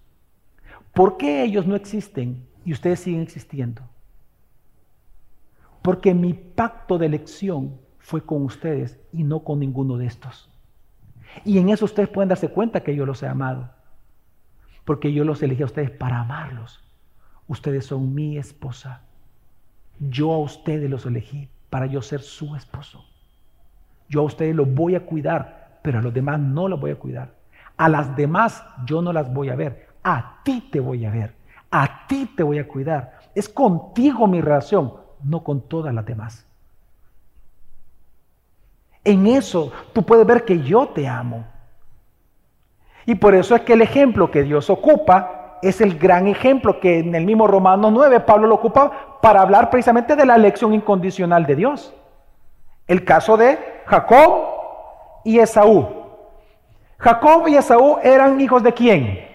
¿Por qué ellos no existen y ustedes siguen existiendo? Porque mi pacto de elección fue con ustedes y no con ninguno de estos. Y en eso ustedes pueden darse cuenta que yo los he amado. Porque yo los elegí a ustedes para amarlos. Ustedes son mi esposa. Yo a ustedes los elegí para yo ser su esposo. Yo a ustedes los voy a cuidar, pero a los demás no los voy a cuidar. A las demás yo no las voy a ver. A ti te voy a ver. A ti te voy a cuidar. Es contigo mi relación no con todas las demás. En eso tú puedes ver que yo te amo. Y por eso es que el ejemplo que Dios ocupa es el gran ejemplo que en el mismo Romanos 9 Pablo lo ocupa para hablar precisamente de la elección incondicional de Dios. El caso de Jacob y Esaú. Jacob y Esaú eran hijos de quién?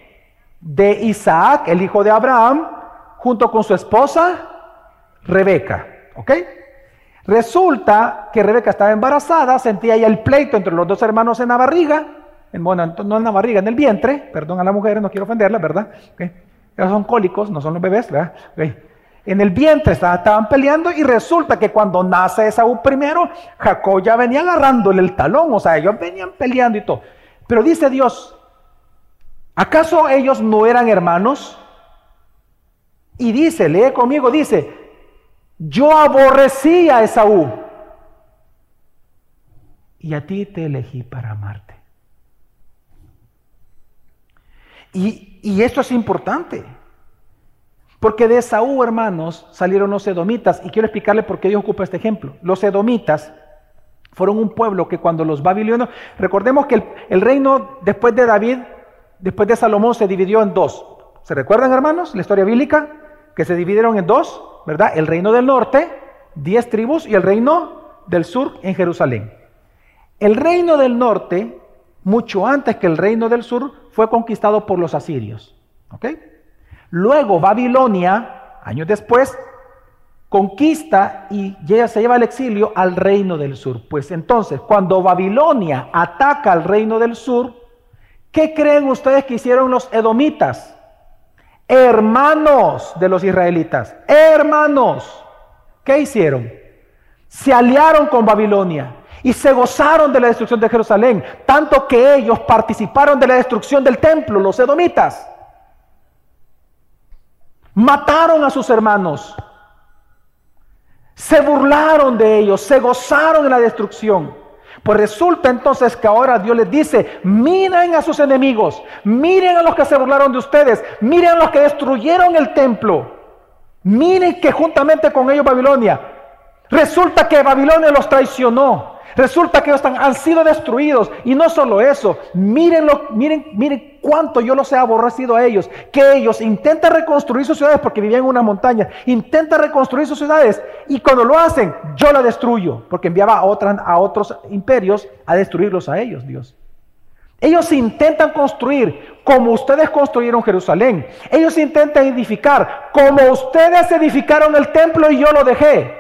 De Isaac, el hijo de Abraham, junto con su esposa Rebeca. ¿Ok? Resulta que Rebeca estaba embarazada, sentía ya el pleito entre los dos hermanos en la barriga, en, bueno, no en la barriga, en el vientre, perdón a las mujeres, no quiero ofenderlas, ¿verdad? ¿Okay? Ellos son cólicos, no son los bebés, ¿verdad? En el vientre estaban peleando y resulta que cuando nace Esaú primero, Jacob ya venía agarrándole el talón, o sea, ellos venían peleando y todo. Pero dice Dios, ¿acaso ellos no eran hermanos? Y dice, lee conmigo, dice, yo aborrecí a Esaú y a ti te elegí para amarte. Y, y esto es importante. Porque de Esaú, hermanos, salieron los edomitas. Y quiero explicarle por qué Dios ocupa este ejemplo. Los edomitas fueron un pueblo que cuando los babilonios, recordemos que el, el, reino después de David, después de Salomón, se dividió en dos. ¿Se recuerdan, hermanos, la historia bíblica? Que se dividieron en dos. ¿verdad? El reino del norte, diez tribus, y el reino del sur en Jerusalén. El reino del norte, mucho antes que el reino del sur, fue conquistado por los asirios. ¿ok? Luego Babilonia, años después, conquista y se lleva al exilio al reino del sur. Pues entonces, cuando Babilonia ataca al reino del sur, ¿qué creen ustedes que hicieron los edomitas? hermanos de los israelitas, hermanos, ¿qué hicieron? Se aliaron con Babilonia y se gozaron de la destrucción de Jerusalén, tanto que ellos participaron de la destrucción del templo, los edomitas. Mataron a sus hermanos, se burlaron de ellos, se gozaron en la destrucción. Pues resulta entonces que ahora Dios les dice, miren a sus enemigos, miren a los que se burlaron de ustedes, miren a los que destruyeron el templo, miren que juntamente con ellos Babilonia Resulta que Babilonia los traicionó. Resulta que ellos han sido destruidos. Y no solo eso, mírenlo, miren, miren cuánto yo los he aborrecido a ellos. Que ellos intentan reconstruir sus ciudades porque vivían en una montaña. Intentan reconstruir sus ciudades. Y cuando lo hacen, yo la destruyo. Porque enviaba a, a otros imperios a destruirlos a ellos, Dios. Ellos intentan construir como ustedes construyeron Jerusalén. Ellos intentan edificar como ustedes edificaron el templo y yo lo dejé.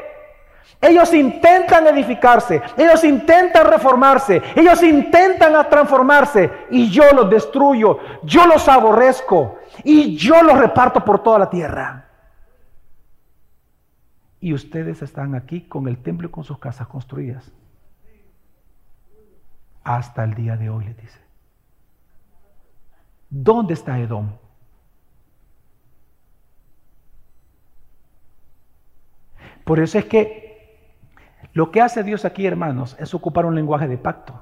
Ellos intentan edificarse, ellos intentan reformarse, ellos intentan transformarse y yo los destruyo, yo los aborrezco y yo los reparto por toda la tierra. Y ustedes están aquí con el templo y con sus casas construidas. Hasta el día de hoy, les dice. ¿Dónde está Edom? Por eso es que lo que hace Dios aquí, hermanos, es ocupar un lenguaje de pacto.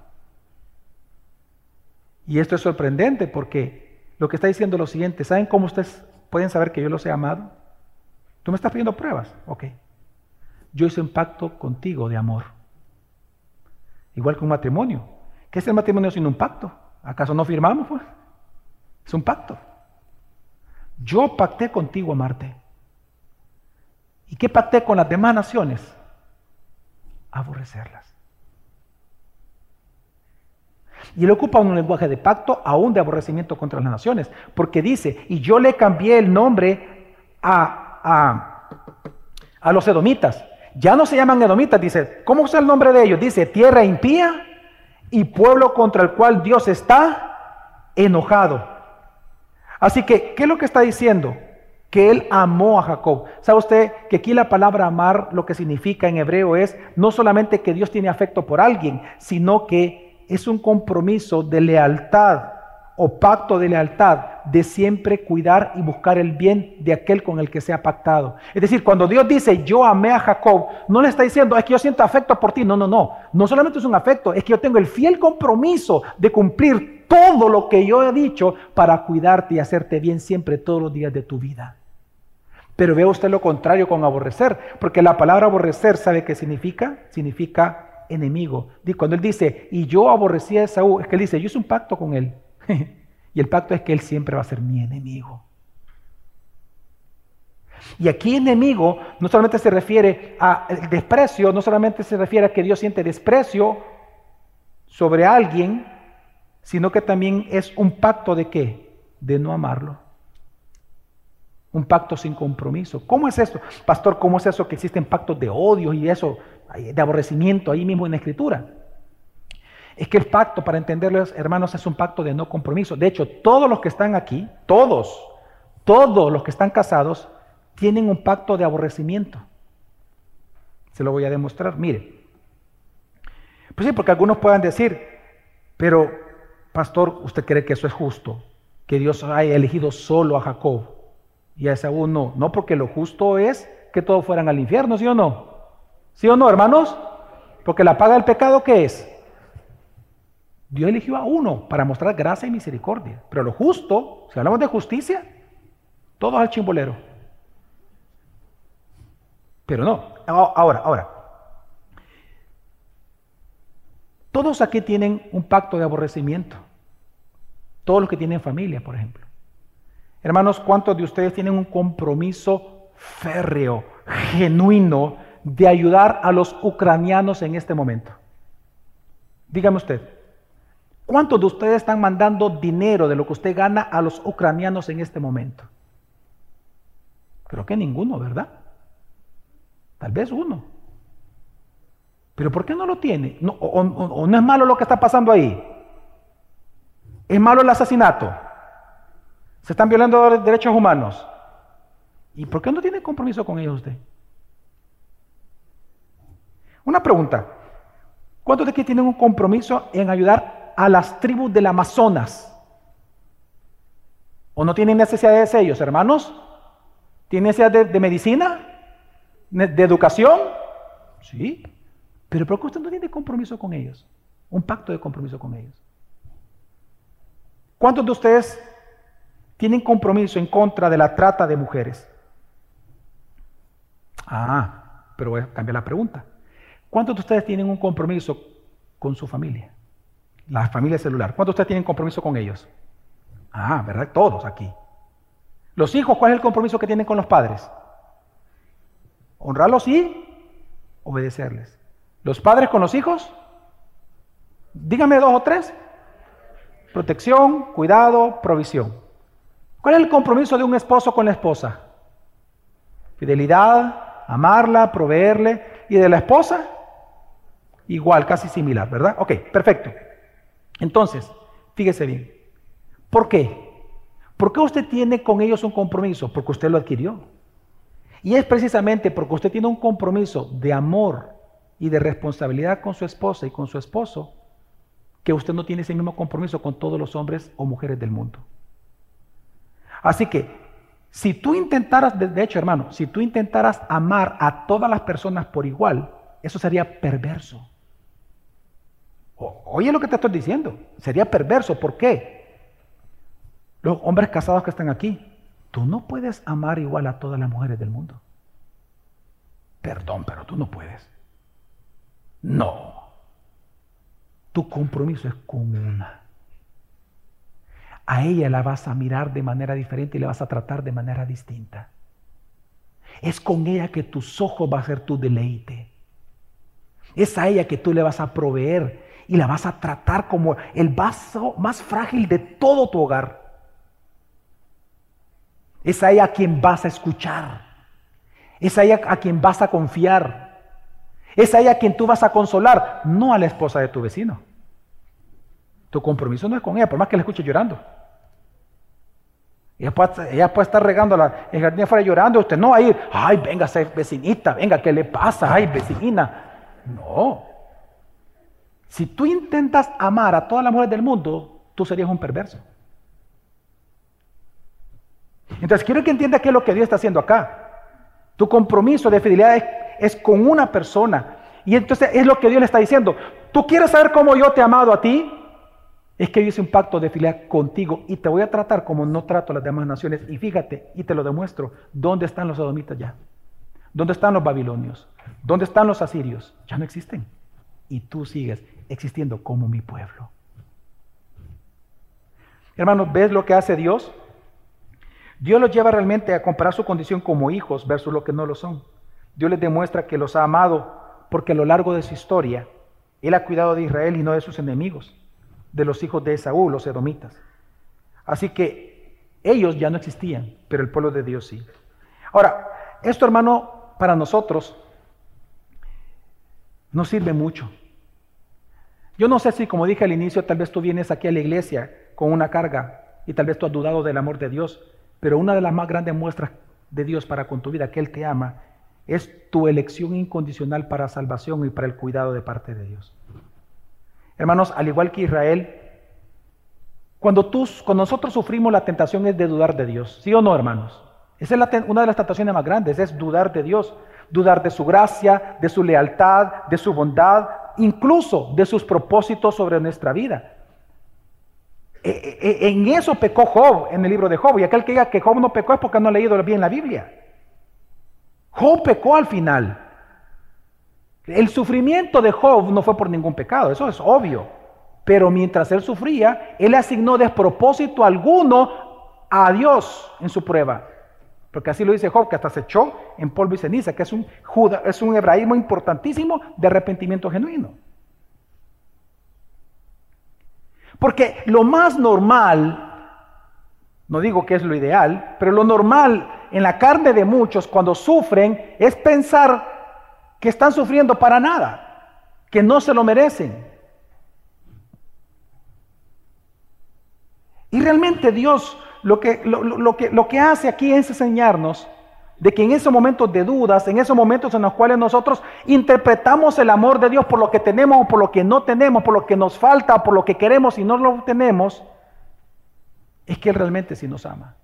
Y esto es sorprendente porque lo que está diciendo es lo siguiente, ¿saben cómo ustedes pueden saber que yo los he amado? Tú me estás pidiendo pruebas, ok. Yo hice un pacto contigo de amor. Igual que un matrimonio. ¿Qué es el matrimonio sin un pacto? ¿Acaso no firmamos? Pues? Es un pacto. Yo pacté contigo amarte. ¿Y qué pacté con las demás naciones? Aborrecerlas. Y él ocupa un lenguaje de pacto, aún de aborrecimiento contra las naciones, porque dice, y yo le cambié el nombre a, a, a los edomitas. Ya no se llaman edomitas, dice, ¿cómo es el nombre de ellos? Dice, tierra impía y pueblo contra el cual Dios está enojado. Así que, ¿qué es lo que está diciendo? Que él amó a Jacob. ¿Sabe usted que aquí la palabra amar lo que significa en hebreo es no solamente que Dios tiene afecto por alguien, sino que es un compromiso de lealtad o pacto de lealtad de siempre cuidar y buscar el bien de aquel con el que se ha pactado. Es decir, cuando Dios dice yo amé a Jacob, no le está diciendo es que yo siento afecto por ti. No, no, no. No solamente es un afecto, es que yo tengo el fiel compromiso de cumplir todo lo que yo he dicho para cuidarte y hacerte bien siempre todos los días de tu vida. Pero vea usted lo contrario con aborrecer, porque la palabra aborrecer, ¿sabe qué significa? Significa enemigo. Cuando él dice, y yo aborrecí a Esaú, es que él dice, yo hice un pacto con él. y el pacto es que él siempre va a ser mi enemigo. Y aquí enemigo no solamente se refiere a desprecio, no solamente se refiere a que Dios siente desprecio sobre alguien, sino que también es un pacto de qué? De no amarlo. Un pacto sin compromiso. ¿Cómo es eso? Pastor, ¿cómo es eso que existen pactos de odio y eso, de aborrecimiento ahí mismo en la escritura? Es que el pacto, para entenderlo, hermanos, es un pacto de no compromiso. De hecho, todos los que están aquí, todos, todos los que están casados, tienen un pacto de aborrecimiento. Se lo voy a demostrar. Mire. Pues sí, porque algunos puedan decir, pero Pastor, ¿usted cree que eso es justo? Que Dios haya elegido solo a Jacob y a Esaú no. No, porque lo justo es que todos fueran al infierno, ¿sí o no? ¿Sí o no, hermanos? Porque la paga del pecado, ¿qué es? Dios eligió a uno para mostrar gracia y misericordia. Pero lo justo, si hablamos de justicia, todos al chimbolero. Pero no. Ahora, ahora. Todos aquí tienen un pacto de aborrecimiento. Todos los que tienen familia, por ejemplo. Hermanos, ¿cuántos de ustedes tienen un compromiso férreo, genuino, de ayudar a los ucranianos en este momento? Dígame usted, ¿cuántos de ustedes están mandando dinero de lo que usted gana a los ucranianos en este momento? Creo que ninguno, ¿verdad? Tal vez uno. Pero ¿por qué no lo tiene? No, o no es malo lo que está pasando ahí? ¿Es malo el asesinato? ¿Se están violando derechos humanos? ¿Y por qué no tiene compromiso con ellos usted? Una pregunta. ¿Cuántos de aquí tienen un compromiso en ayudar a las tribus del Amazonas? ¿O no tienen necesidad de ellos, hermanos? ¿Tienen necesidad de, de medicina? ¿De educación? Sí. Pero ¿por qué usted no tiene compromiso con ellos? Un pacto de compromiso con ellos. ¿Cuántos de ustedes tienen compromiso en contra de la trata de mujeres? Ah, pero voy a cambiar la pregunta. ¿Cuántos de ustedes tienen un compromiso con su familia? La familia celular. ¿Cuántos de ustedes tienen compromiso con ellos? Ah, ¿verdad? Todos aquí. Los hijos, ¿cuál es el compromiso que tienen con los padres? Honrarlos y obedecerles. Los padres con los hijos, dígame dos o tres. Protección, cuidado, provisión. ¿Cuál es el compromiso de un esposo con la esposa? Fidelidad, amarla, proveerle. ¿Y de la esposa? Igual, casi similar, ¿verdad? Ok, perfecto. Entonces, fíjese bien. ¿Por qué? ¿Por qué usted tiene con ellos un compromiso? Porque usted lo adquirió. Y es precisamente porque usted tiene un compromiso de amor y de responsabilidad con su esposa y con su esposo que usted no tiene ese mismo compromiso con todos los hombres o mujeres del mundo. Así que, si tú intentaras, de hecho hermano, si tú intentaras amar a todas las personas por igual, eso sería perverso. Oye lo que te estoy diciendo, sería perverso. ¿Por qué? Los hombres casados que están aquí, tú no puedes amar igual a todas las mujeres del mundo. Perdón, pero tú no puedes. No. Tu compromiso es con una. A ella la vas a mirar de manera diferente y le vas a tratar de manera distinta. Es con ella que tus ojos va a ser tu deleite. Es a ella que tú le vas a proveer y la vas a tratar como el vaso más frágil de todo tu hogar. Es a ella a quien vas a escuchar. Es a ella a quien vas a confiar. Es a ella a quien tú vas a consolar, no a la esposa de tu vecino. Tu compromiso no es con ella, por más que la escuche llorando. Ella puede, ella puede estar regando la, el jardín afuera llorando, usted no va a ir, ay, venga, vecinita, venga, ¿qué le pasa? Ay, vecinina. No. Si tú intentas amar a todas las mujeres del mundo, tú serías un perverso. Entonces quiero que entiendas qué es lo que Dios está haciendo acá. Tu compromiso de fidelidad es, con una persona. Y entonces es lo que Dios le está diciendo. ¿Tú quieres saber cómo yo te he amado a ti? Es que yo hice un pacto de fidelidad contigo y te voy a tratar como no trato a las demás naciones. Y fíjate, y te lo demuestro, ¿dónde están los sodomitas ya? ¿Dónde están los babilonios? ¿Dónde están los asirios? Ya no existen. Y tú sigues existiendo como mi pueblo. Hermanos, ¿ves lo que hace Dios? Dios los lleva realmente a comparar su condición como hijos versus lo que no lo son. Dios les demuestra que los ha amado porque a lo largo de su historia Él ha cuidado de Israel y no de sus enemigos, de los hijos de Esaú, los edomitas. Así que ellos ya no existían, pero el pueblo de Dios sí. Ahora, esto hermano, para nosotros no sirve mucho. Yo no sé si, como dije al inicio, tal vez tú vienes aquí a la iglesia con una carga y tal vez tú has dudado del amor de Dios, pero una de las más grandes muestras de Dios para con tu vida, que Él te ama, es tu elección incondicional para salvación y para el cuidado de parte de Dios. Hermanos, al igual que Israel, cuando, tú, nosotros sufrimos la tentación es de dudar de Dios, ¿sí o no, hermanos? Esa es una de las tentaciones más grandes, es dudar de Dios, dudar de su gracia, de su lealtad, de su bondad, incluso de sus propósitos sobre nuestra vida. E, e, e, en eso pecó Job en el libro de Job. Y aquel que diga que Job no pecó es porque no ha leído bien la Biblia. Job pecó al final. El sufrimiento de Job no fue por ningún pecado, eso es obvio. Pero mientras él sufría, él asignó despropósito alguno a Dios en su prueba. Porque así lo dice Job, que hasta se echó en polvo y ceniza, que es un, es un hebraísmo importantísimo de arrepentimiento genuino. Porque lo más normal, no digo que es lo ideal, pero lo normal en la carne de muchos cuando sufren es pensar que están sufriendo para nada, que no se lo merecen. Y realmente Dios lo que, lo, que, lo que hace aquí es enseñarnos de que en esos momentos de dudas, en esos momentos en los cuales nosotros interpretamos el amor de Dios por lo que tenemos o por lo que no tenemos, por lo que nos falta por lo que queremos y no lo tenemos, es que Él realmente sí nos ama.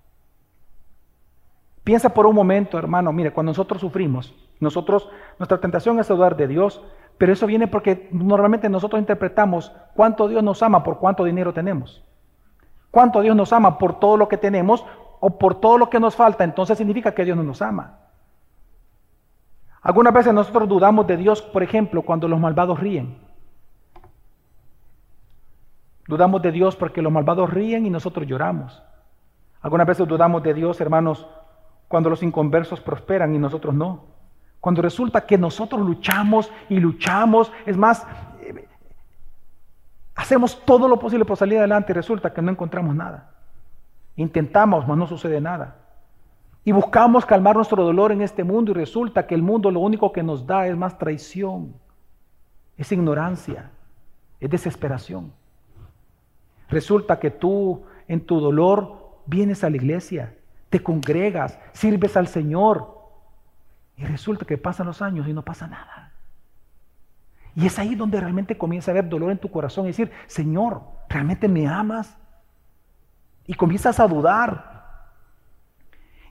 Piensa por un momento, hermano, mire, cuando nosotros sufrimos, nosotros, nuestra tentación es dudar de Dios, pero eso viene porque normalmente nosotros interpretamos cuánto Dios nos ama por cuánto dinero tenemos cuánto Dios nos ama por todo lo que tenemos o por todo lo que nos falta, entonces significa que Dios no nos ama. Algunas veces nosotros dudamos de Dios, por ejemplo, cuando los malvados ríen. Dudamos de Dios porque los malvados ríen y nosotros lloramos. Algunas veces dudamos de Dios, hermanos, cuando los inconversos prosperan y nosotros no. Cuando resulta que nosotros luchamos y luchamos, es más, eh, hacemos todo lo posible por salir adelante y resulta que no encontramos nada. Intentamos, mas no sucede nada. Y buscamos calmar nuestro dolor en este mundo y resulta que el mundo lo único que nos da es más traición, es ignorancia, es desesperación. Resulta que tú en tu dolor vienes a la iglesia, te congregas, sirves al Señor y resulta que pasan los años y no pasa nada. Y es ahí donde realmente comienza a haber dolor en tu corazón y decir, Señor, ¿realmente me amas? Y comienzas a dudar,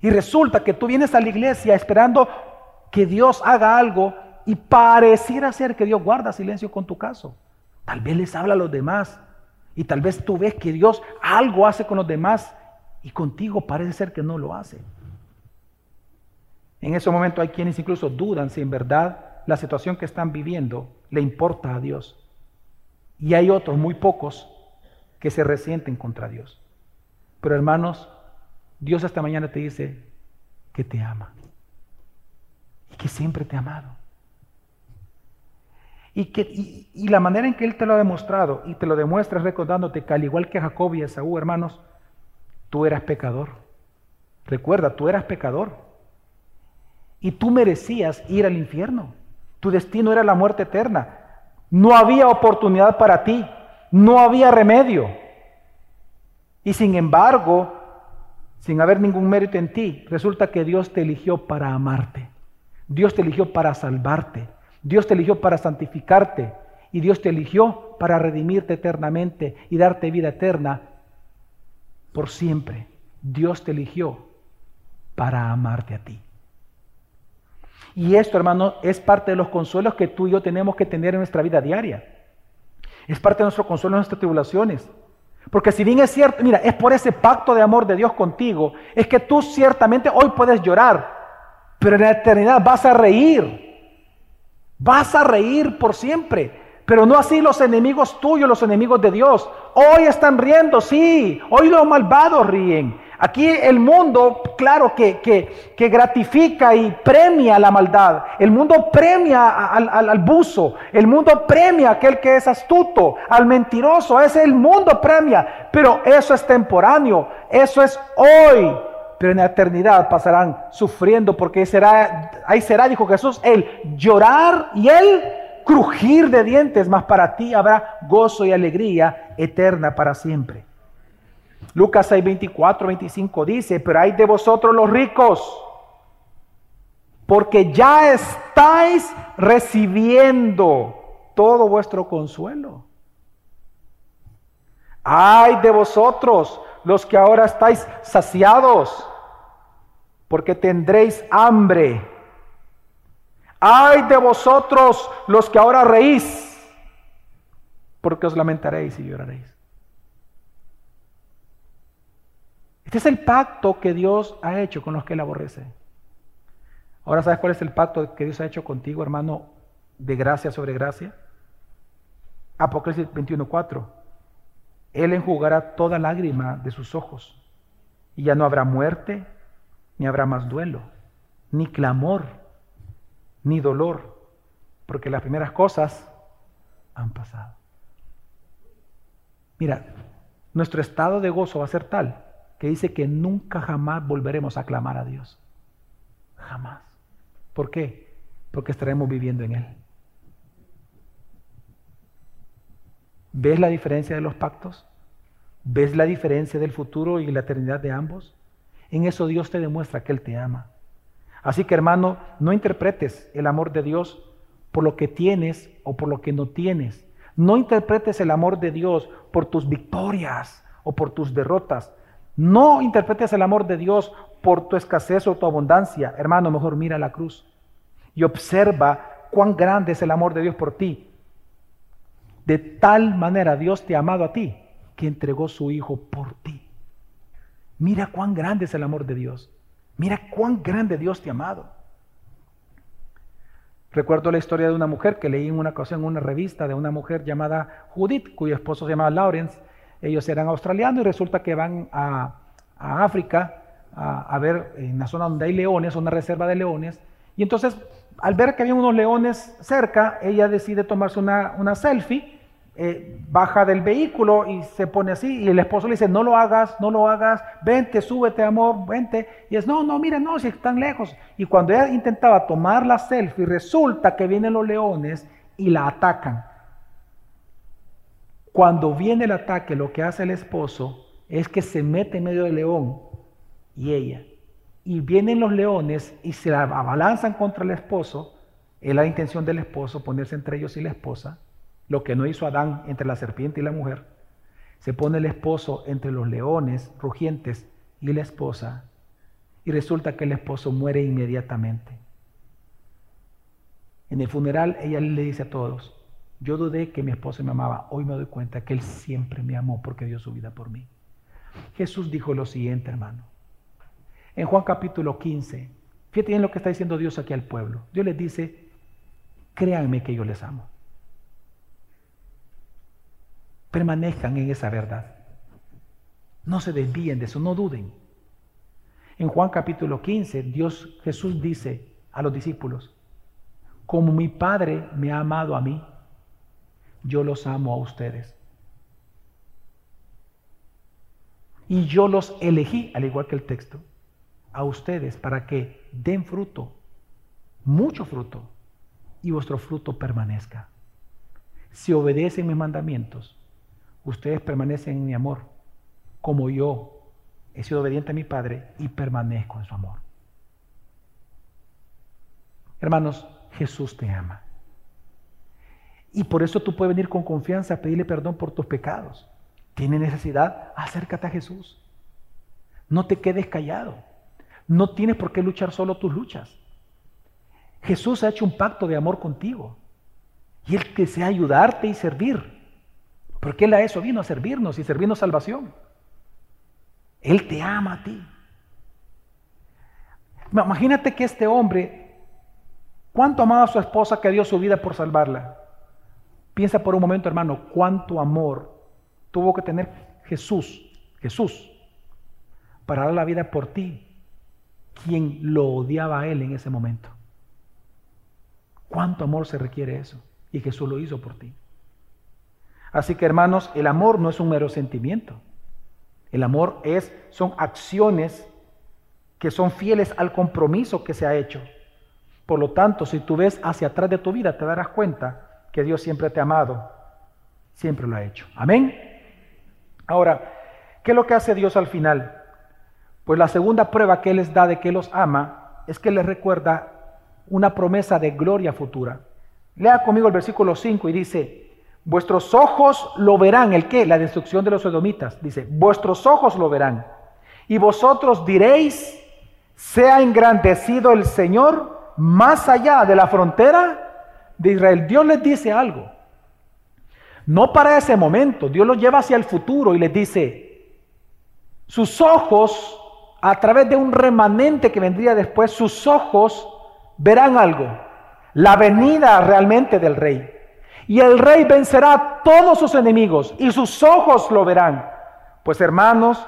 y resulta que tú vienes a la iglesia esperando que Dios haga algo y pareciera ser que Dios guarda silencio con tu caso. Tal vez les habla a los demás y tal vez tú ves que Dios algo hace con los demás y contigo parece ser que no lo hace. En ese momento hay quienes incluso dudan si en verdad la situación que están viviendo le importa a Dios. Y hay otros, muy pocos, que se resienten contra Dios. Pero hermanos, Dios esta mañana te dice que te ama y que siempre te ha amado. Y, que, y, la manera en que Él te lo ha demostrado y te lo demuestra es recordándote que al igual que Jacob y Esaú, hermanos, tú eras pecador. Recuerda, tú eras pecador. Y tú merecías ir al infierno. Tu destino era la muerte eterna. No había oportunidad para ti. No había remedio. Y sin embargo, sin haber ningún mérito en ti, resulta que Dios te eligió para amarte. Dios te eligió para salvarte. Dios te eligió para santificarte. Y Dios te eligió para redimirte eternamente y darte vida eterna por siempre. Dios te eligió para amarte a ti. Y esto, hermano, es parte de los consuelos que tú y yo tenemos que tener en nuestra vida diaria. Es parte de nuestro consuelo en nuestras tribulaciones. Porque si bien es cierto, mira, es por ese pacto de amor de Dios contigo, es que tú ciertamente hoy puedes llorar, pero en la eternidad vas a reír. Vas a reír por siempre. Pero no así los enemigos tuyos, los enemigos de Dios. Hoy están riendo, sí. Hoy los malvados ríen. Aquí el mundo, claro, que, que, gratifica y premia la maldad. El mundo premia al, al, buzo. El mundo premia a aquel que es astuto, al mentiroso. Ese el mundo premia. Pero eso es temporáneo. Eso es hoy. Pero en la eternidad pasarán sufriendo porque será, ahí será, dijo Jesús, el llorar y el crujir de dientes. Mas para ti habrá gozo y alegría eterna para siempre. Lucas 6, 24, 25 dice, pero hay de vosotros los ricos, porque ya estáis recibiendo todo vuestro consuelo. Ay de vosotros los que ahora estáis saciados, porque tendréis hambre. Ay de vosotros los que ahora reís, porque os lamentaréis y lloraréis. Este es el pacto que Dios ha hecho con los que Él aborrece. Ahora, ¿sabes cuál es el pacto que Dios ha hecho contigo, hermano, de gracia sobre gracia? Apocalipsis 21:4. Él enjugará toda lágrima de sus ojos, y ya no habrá muerte, ni habrá más duelo, ni clamor, ni dolor, porque las primeras cosas han pasado. Mira, nuestro estado de gozo va a ser tal que dice que nunca jamás volveremos a clamar a Dios. Jamás. ¿Por qué? Porque estaremos viviendo en Él. ¿Ves la diferencia de los pactos? ¿Ves la diferencia del futuro y la eternidad de ambos? En eso Dios te demuestra que Él te ama. Así que hermano, no interpretes el amor de Dios por lo que tienes o por lo que no tienes. No interpretes el amor de Dios por tus victorias o por tus derrotas. No interpretes el amor de Dios por tu escasez o tu abundancia. Hermano, mejor mira la cruz y observa cuán grande es el amor de Dios por ti. De tal manera Dios te ha amado a ti que entregó su Hijo por ti. Mira cuán grande es el amor de Dios. Mira cuán grande Dios te ha amado. Recuerdo la historia de una mujer que leí en una ocasión en una revista de una mujer llamada Judith, cuyo esposo se llamaba Lawrence. Ellos eran australianos y resulta que van a, África a, ver en la zona donde hay leones, una reserva de leones. Y entonces, al ver que había unos leones cerca, ella decide tomarse una, una selfie eh, baja del vehículo y se pone así y el esposo le dice, no lo hagas, no lo hagas, vente, súbete amor, vente. Y es, no, no, mire, no, si están lejos. Y cuando ella intentaba tomar la selfie, resulta que vienen los leones y la atacan. Cuando viene el ataque, lo que hace el esposo es que se mete en medio del león y ella. Y vienen los leones y se abalanzan contra el esposo. Es la intención del esposo ponerse entre ellos y la esposa lo que no hizo Adán entre la serpiente y la mujer. Se pone el esposo entre los leones rugientes y la esposa, y resulta que el esposo muere inmediatamente. En el funeral ella le dice a todos, yo dudé que mi esposo me amaba, hoy me doy cuenta que él siempre me amó porque dio su vida por mí. Jesús dijo lo siguiente, hermano. En Juan capítulo 15, fíjate bien lo que está diciendo Dios aquí al pueblo. Dios les dice, créanme que yo les amo permanezcan en esa verdad. No se desvíen de eso, no duden. En Juan capítulo 15, Dios Jesús dice a los discípulos, como mi Padre me ha amado a mí, yo los amo a ustedes. Y yo los elegí, al igual que el texto, a ustedes para que den fruto, mucho fruto, y vuestro fruto permanezca. Si obedecen mis mandamientos, ustedes permanecen en mi amor, como yo he sido obediente a mi Padre y permanezco en su amor. Hermanos, Jesús te ama. Y por eso tú puedes venir con confianza a pedirle perdón por tus pecados. ¿Tienes necesidad? Acércate a Jesús. No te quedes callado. No tienes por qué luchar solo tus luchas. Jesús ha hecho un pacto de amor contigo. Y Él desea ayudarte y servir. Porque Él a eso vino a servirnos y servirnos salvación. Él te ama a ti. Imagínate que este hombre, cuánto amaba a su esposa que dio su vida por salvarla. Piensa por un momento, hermano, cuánto amor tuvo que tener Jesús, Jesús, para dar la vida por ti, quien lo odiaba a él en ese momento. ¿Cuánto amor se requiere eso? Y Jesús lo hizo por ti. Así que hermanos, el amor no es un mero sentimiento. El amor es, son acciones que son fieles al compromiso que se ha hecho. Por lo tanto, si tú ves hacia atrás de tu vida, te darás cuenta que Dios siempre te ha amado, siempre lo ha hecho. Amén. Ahora, ¿qué es lo que hace Dios al final? Pues la segunda prueba que Él les da de que los ama es que les recuerda una promesa de gloria futura. Lea conmigo el versículo 5 y dice, Vuestros ojos lo verán. ¿El qué? La destrucción de los edomitas. Dice, vuestros ojos lo verán. Y vosotros diréis, sea engrandecido el Señor más allá de la frontera de Israel. Dios les dice algo. No para ese momento, Dios los lleva hacia el futuro y les dice, sus ojos, a través de un remanente que vendría después, sus ojos verán algo. La venida realmente del rey. Y el rey vencerá a todos sus enemigos y sus ojos lo verán. Pues hermanos,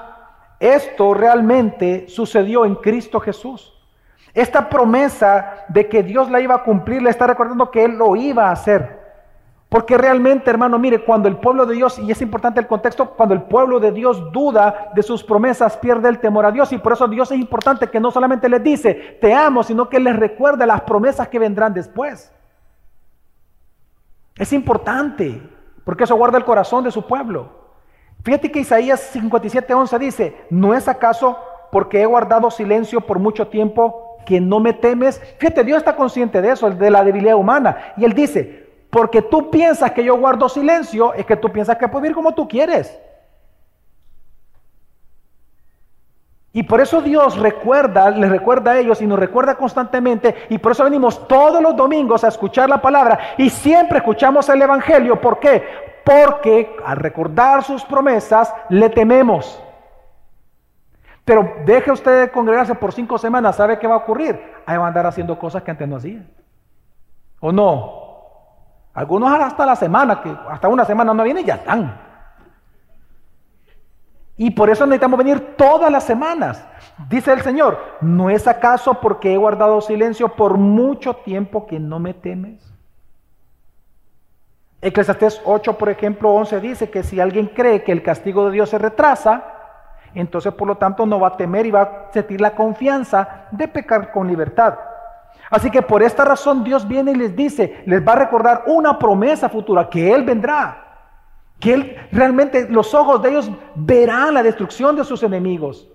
esto realmente sucedió en Cristo Jesús. Esta promesa de que Dios la iba a cumplir, le está recordando que Él lo iba a hacer. Porque realmente, hermano, mire, cuando el pueblo de Dios, y es importante el contexto, cuando el pueblo de Dios duda de sus promesas, pierde el temor a Dios. Y por eso Dios es importante que no solamente les dice, te amo, sino que les recuerde las promesas que vendrán después. Es importante, porque eso guarda el corazón de su pueblo. Fíjate que Isaías 57:11 dice, ¿no es acaso porque he guardado silencio por mucho tiempo que no me temes? Fíjate, Dios está consciente de eso, de la debilidad humana. Y Él dice, porque tú piensas que yo guardo silencio, es que tú piensas que puedo vivir como tú quieres. Y por eso Dios recuerda, les recuerda a ellos y nos recuerda constantemente. Y por eso venimos todos los domingos a escuchar la palabra y siempre escuchamos el Evangelio. ¿Por qué? Porque al recordar sus promesas le tememos. Pero deje usted de congregarse por cinco semanas, ¿sabe qué va a ocurrir? Ahí va a andar haciendo cosas que antes no hacía. ¿O no? Algunos hasta la semana, que hasta una semana no viene, ya están. Y por eso necesitamos venir todas las semanas. Dice el Señor, ¿no es acaso porque he guardado silencio por mucho tiempo que no me temes? Eclesiastés 8, por ejemplo, 11 dice que si alguien cree que el castigo de Dios se retrasa, entonces por lo tanto no va a temer y va a sentir la confianza de pecar con libertad. Así que por esta razón Dios viene y les dice, les va a recordar una promesa futura, que Él vendrá, que Él realmente, los ojos de ellos verán la destrucción de sus enemigos.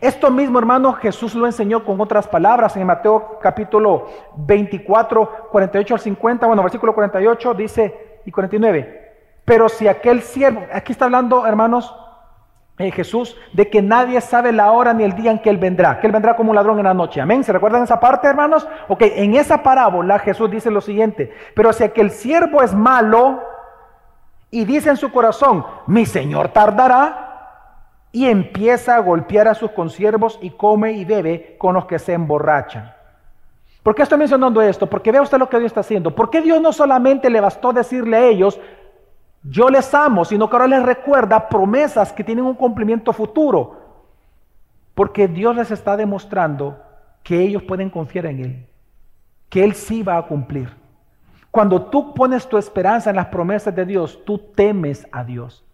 Esto mismo, hermano, Jesús lo enseñó con otras palabras en Mateo capítulo 24, 48 al 50, bueno, versículo 48 dice y 49. Pero si aquel siervo, aquí está hablando, hermanos, eh, Jesús, de que nadie sabe la hora ni el día en que Él vendrá, que Él vendrá como un ladrón en la noche. Amén. ¿Se recuerdan esa parte, hermanos? Ok, en esa parábola Jesús dice lo siguiente, pero si aquel siervo es malo y dice en su corazón, mi Señor tardará, y empieza a golpear a sus consiervos y come y bebe con los que se emborrachan. ¿Por qué estoy mencionando esto? Porque vea usted lo que Dios está haciendo. ¿Por qué Dios no solamente le bastó decirle a ellos, yo les amo, sino que ahora les recuerda promesas que tienen un cumplimiento futuro? Porque Dios les está demostrando que ellos pueden confiar en Él, que Él sí va a cumplir. Cuando tú pones tu esperanza en las promesas de Dios, tú temes a Dios.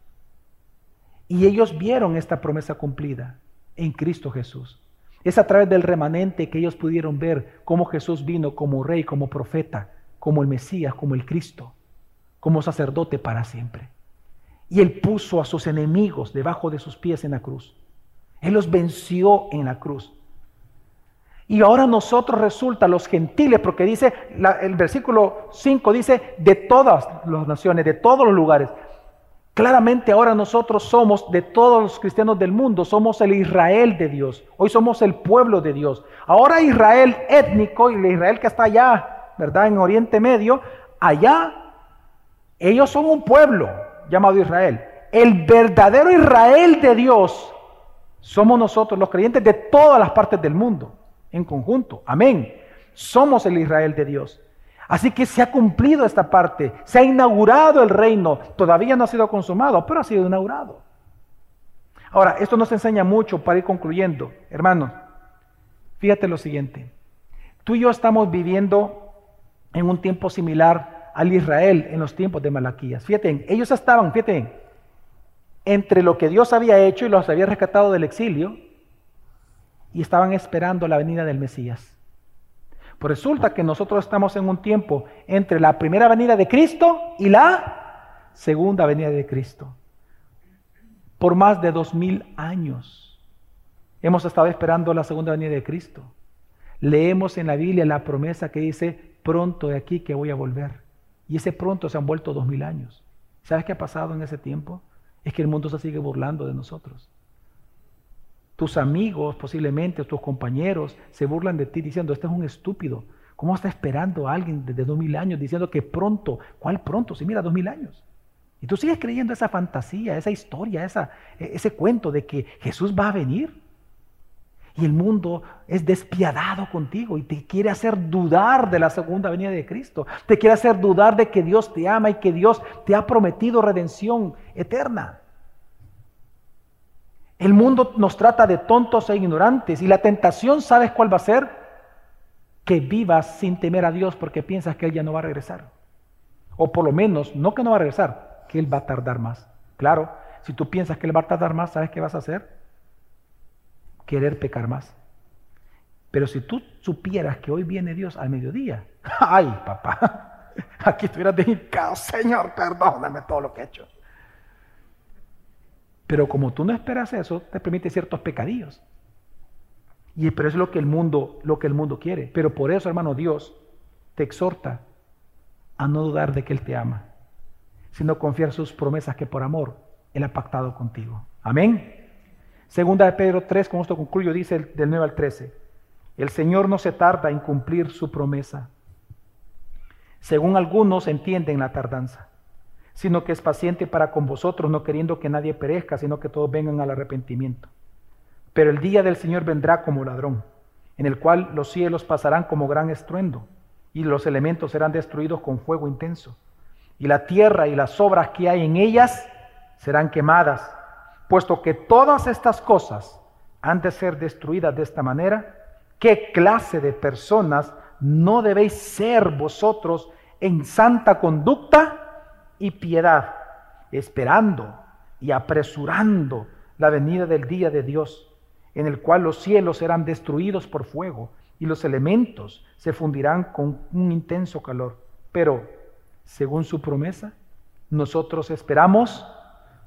Y ellos vieron esta promesa cumplida en Cristo Jesús. Es a través del remanente que ellos pudieron ver cómo Jesús vino como rey, como profeta, como el Mesías, como el Cristo, como sacerdote para siempre. Y él puso a sus enemigos debajo de sus pies en la cruz. Él los venció en la cruz. Y ahora nosotros resulta los gentiles, porque dice, el versículo 5 dice, de todas las naciones, de todos los lugares. Claramente ahora nosotros somos de todos los cristianos del mundo, somos el Israel de Dios. Hoy somos el pueblo de Dios. Ahora Israel étnico y el Israel que está allá, ¿verdad? En Oriente Medio, allá ellos son un pueblo llamado Israel. El verdadero Israel de Dios somos nosotros, los creyentes de todas las partes del mundo, en conjunto. Amén. Somos el Israel de Dios. Así que se ha cumplido esta parte, se ha inaugurado el reino, todavía no ha sido consumado, pero ha sido inaugurado. Ahora, esto nos enseña mucho para ir concluyendo. Hermanos, fíjate lo siguiente. Tú y yo estamos viviendo en un tiempo similar al Israel en los tiempos de Malaquías. Fíjate, ellos estaban, fíjate, entre lo que Dios había hecho y los había rescatado del exilio y estaban esperando la venida del Mesías. Pues resulta que nosotros estamos en un tiempo entre la primera venida de Cristo y la segunda venida de Cristo. Por más de dos mil años hemos estado esperando la segunda venida de Cristo. Leemos en la Biblia la promesa que dice, pronto de aquí que voy a volver. Y ese pronto se han vuelto dos mil años. ¿Sabes qué ha pasado en ese tiempo? Es que el mundo se sigue burlando de nosotros. Tus amigos, posiblemente, tus compañeros, se burlan de ti diciendo, este es un estúpido. ¿Cómo está esperando a alguien desde dos mil años diciendo que pronto? ¿Cuál pronto? Si mira, dos mil años. Y tú sigues creyendo esa fantasía, esa historia, esa, e, ese cuento de que Jesús va a venir. Y el mundo es despiadado contigo y te quiere hacer dudar de la segunda venida de Cristo. Te quiere hacer dudar de que Dios te ama y que Dios te ha prometido redención eterna. El mundo nos trata de tontos e ignorantes y la tentación, ¿sabes cuál va a ser? Que vivas sin temer a Dios porque piensas que Él ya no va a regresar. O por lo menos, no que no va a regresar, que Él va a tardar más. Claro, si tú piensas que Él va a tardar más, ¿sabes qué vas a hacer? Querer pecar más. Pero si tú supieras que hoy viene Dios al mediodía, ay papá, aquí estuvieras dedicado, Señor, perdóname todo lo que he hecho. Pero como tú no esperas eso, te permite ciertos pecadillos. Y pero eso es lo que el mundo, lo que el mundo quiere. Pero por eso, hermano, Dios te exhorta a no dudar de que Él te ama, sino confiar sus promesas que por amor Él ha pactado contigo. Amén. Segunda de Pedro 3, con esto concluyo, dice del 9 al 13. El Señor no se tarda en cumplir su promesa. Según algunos entienden la tardanza sino que es paciente para con vosotros, no queriendo que nadie perezca, sino que todos vengan al arrepentimiento. Pero el día del Señor vendrá como ladrón, en el cual los cielos pasarán como gran estruendo, y los elementos serán destruidos con fuego intenso. Y la tierra y las obras que hay en ellas serán quemadas, puesto que todas estas cosas han de ser destruidas de esta manera. ¿Qué clase de personas no debéis ser vosotros en santa conducta y piedad, esperando y apresurando la venida del día de Dios, en el cual los cielos serán destruidos por fuego y los elementos se fundirán con un intenso calor. Pero, según su promesa, nosotros esperamos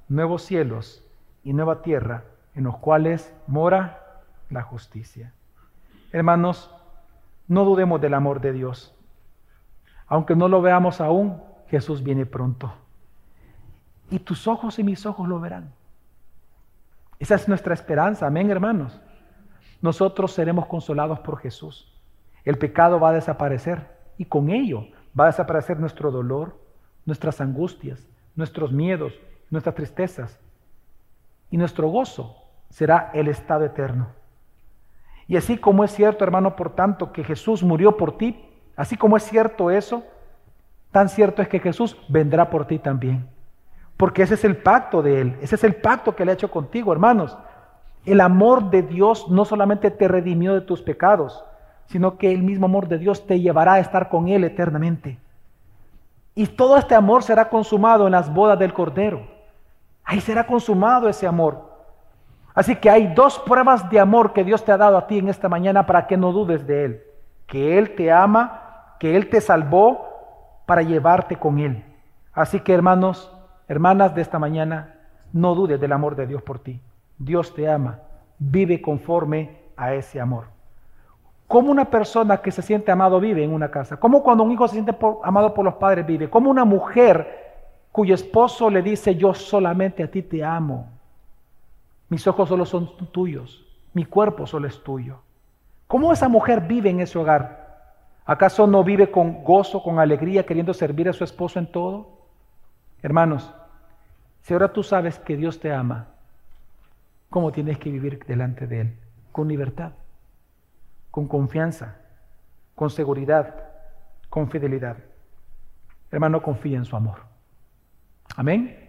nuevos cielos y nueva tierra en los cuales mora la justicia. Hermanos, no dudemos del amor de Dios. Aunque no lo veamos aún, Jesús viene pronto. Y tus ojos y mis ojos lo verán. Esa es nuestra esperanza, amén hermanos nosotros seremos consolados por Jesús. El pecado va a desaparecer y con ello va a desaparecer nuestro dolor, nuestras angustias, nuestros miedos, nuestras tristezas. Y nuestro gozo será el estado eterno. Y así como es cierto, hermano, por tanto, que Jesús murió por ti, así como es cierto eso, tan cierto es que Jesús vendrá por ti también. Porque ese es el pacto de Él, ese es el pacto que Él ha hecho contigo, hermanos. El amor de Dios no solamente te redimió de tus pecados, sino que el mismo amor de Dios te llevará a estar con Él eternamente. Y todo este amor será consumado en las bodas del Cordero. Ahí será consumado ese amor. Así que hay dos pruebas de amor que Dios te ha dado a ti en esta mañana para que no dudes de Él. Que Él te ama, que Él te salvó para llevarte con Él. Así que hermanos, hermanas de esta mañana, no dudes del amor de Dios por ti. Dios te ama, vive conforme a ese amor. ¿Cómo una persona que se siente amado vive en una casa? ¿Cómo cuando un hijo se siente amado por los padres vive? ¿Cómo una mujer cuyo esposo le dice yo solamente a ti te amo? Mis ojos solo son tuyos, mi cuerpo solo es tuyo. ¿Cómo esa mujer vive en ese hogar? ¿Acaso no vive con gozo, con alegría, queriendo servir a su esposo en todo? Hermanos, si ahora tú sabes que Dios te ama, cómo tienes que vivir delante de Él, con libertad, con confianza, con seguridad, con fidelidad. Hermano, confía en su amor. Amén.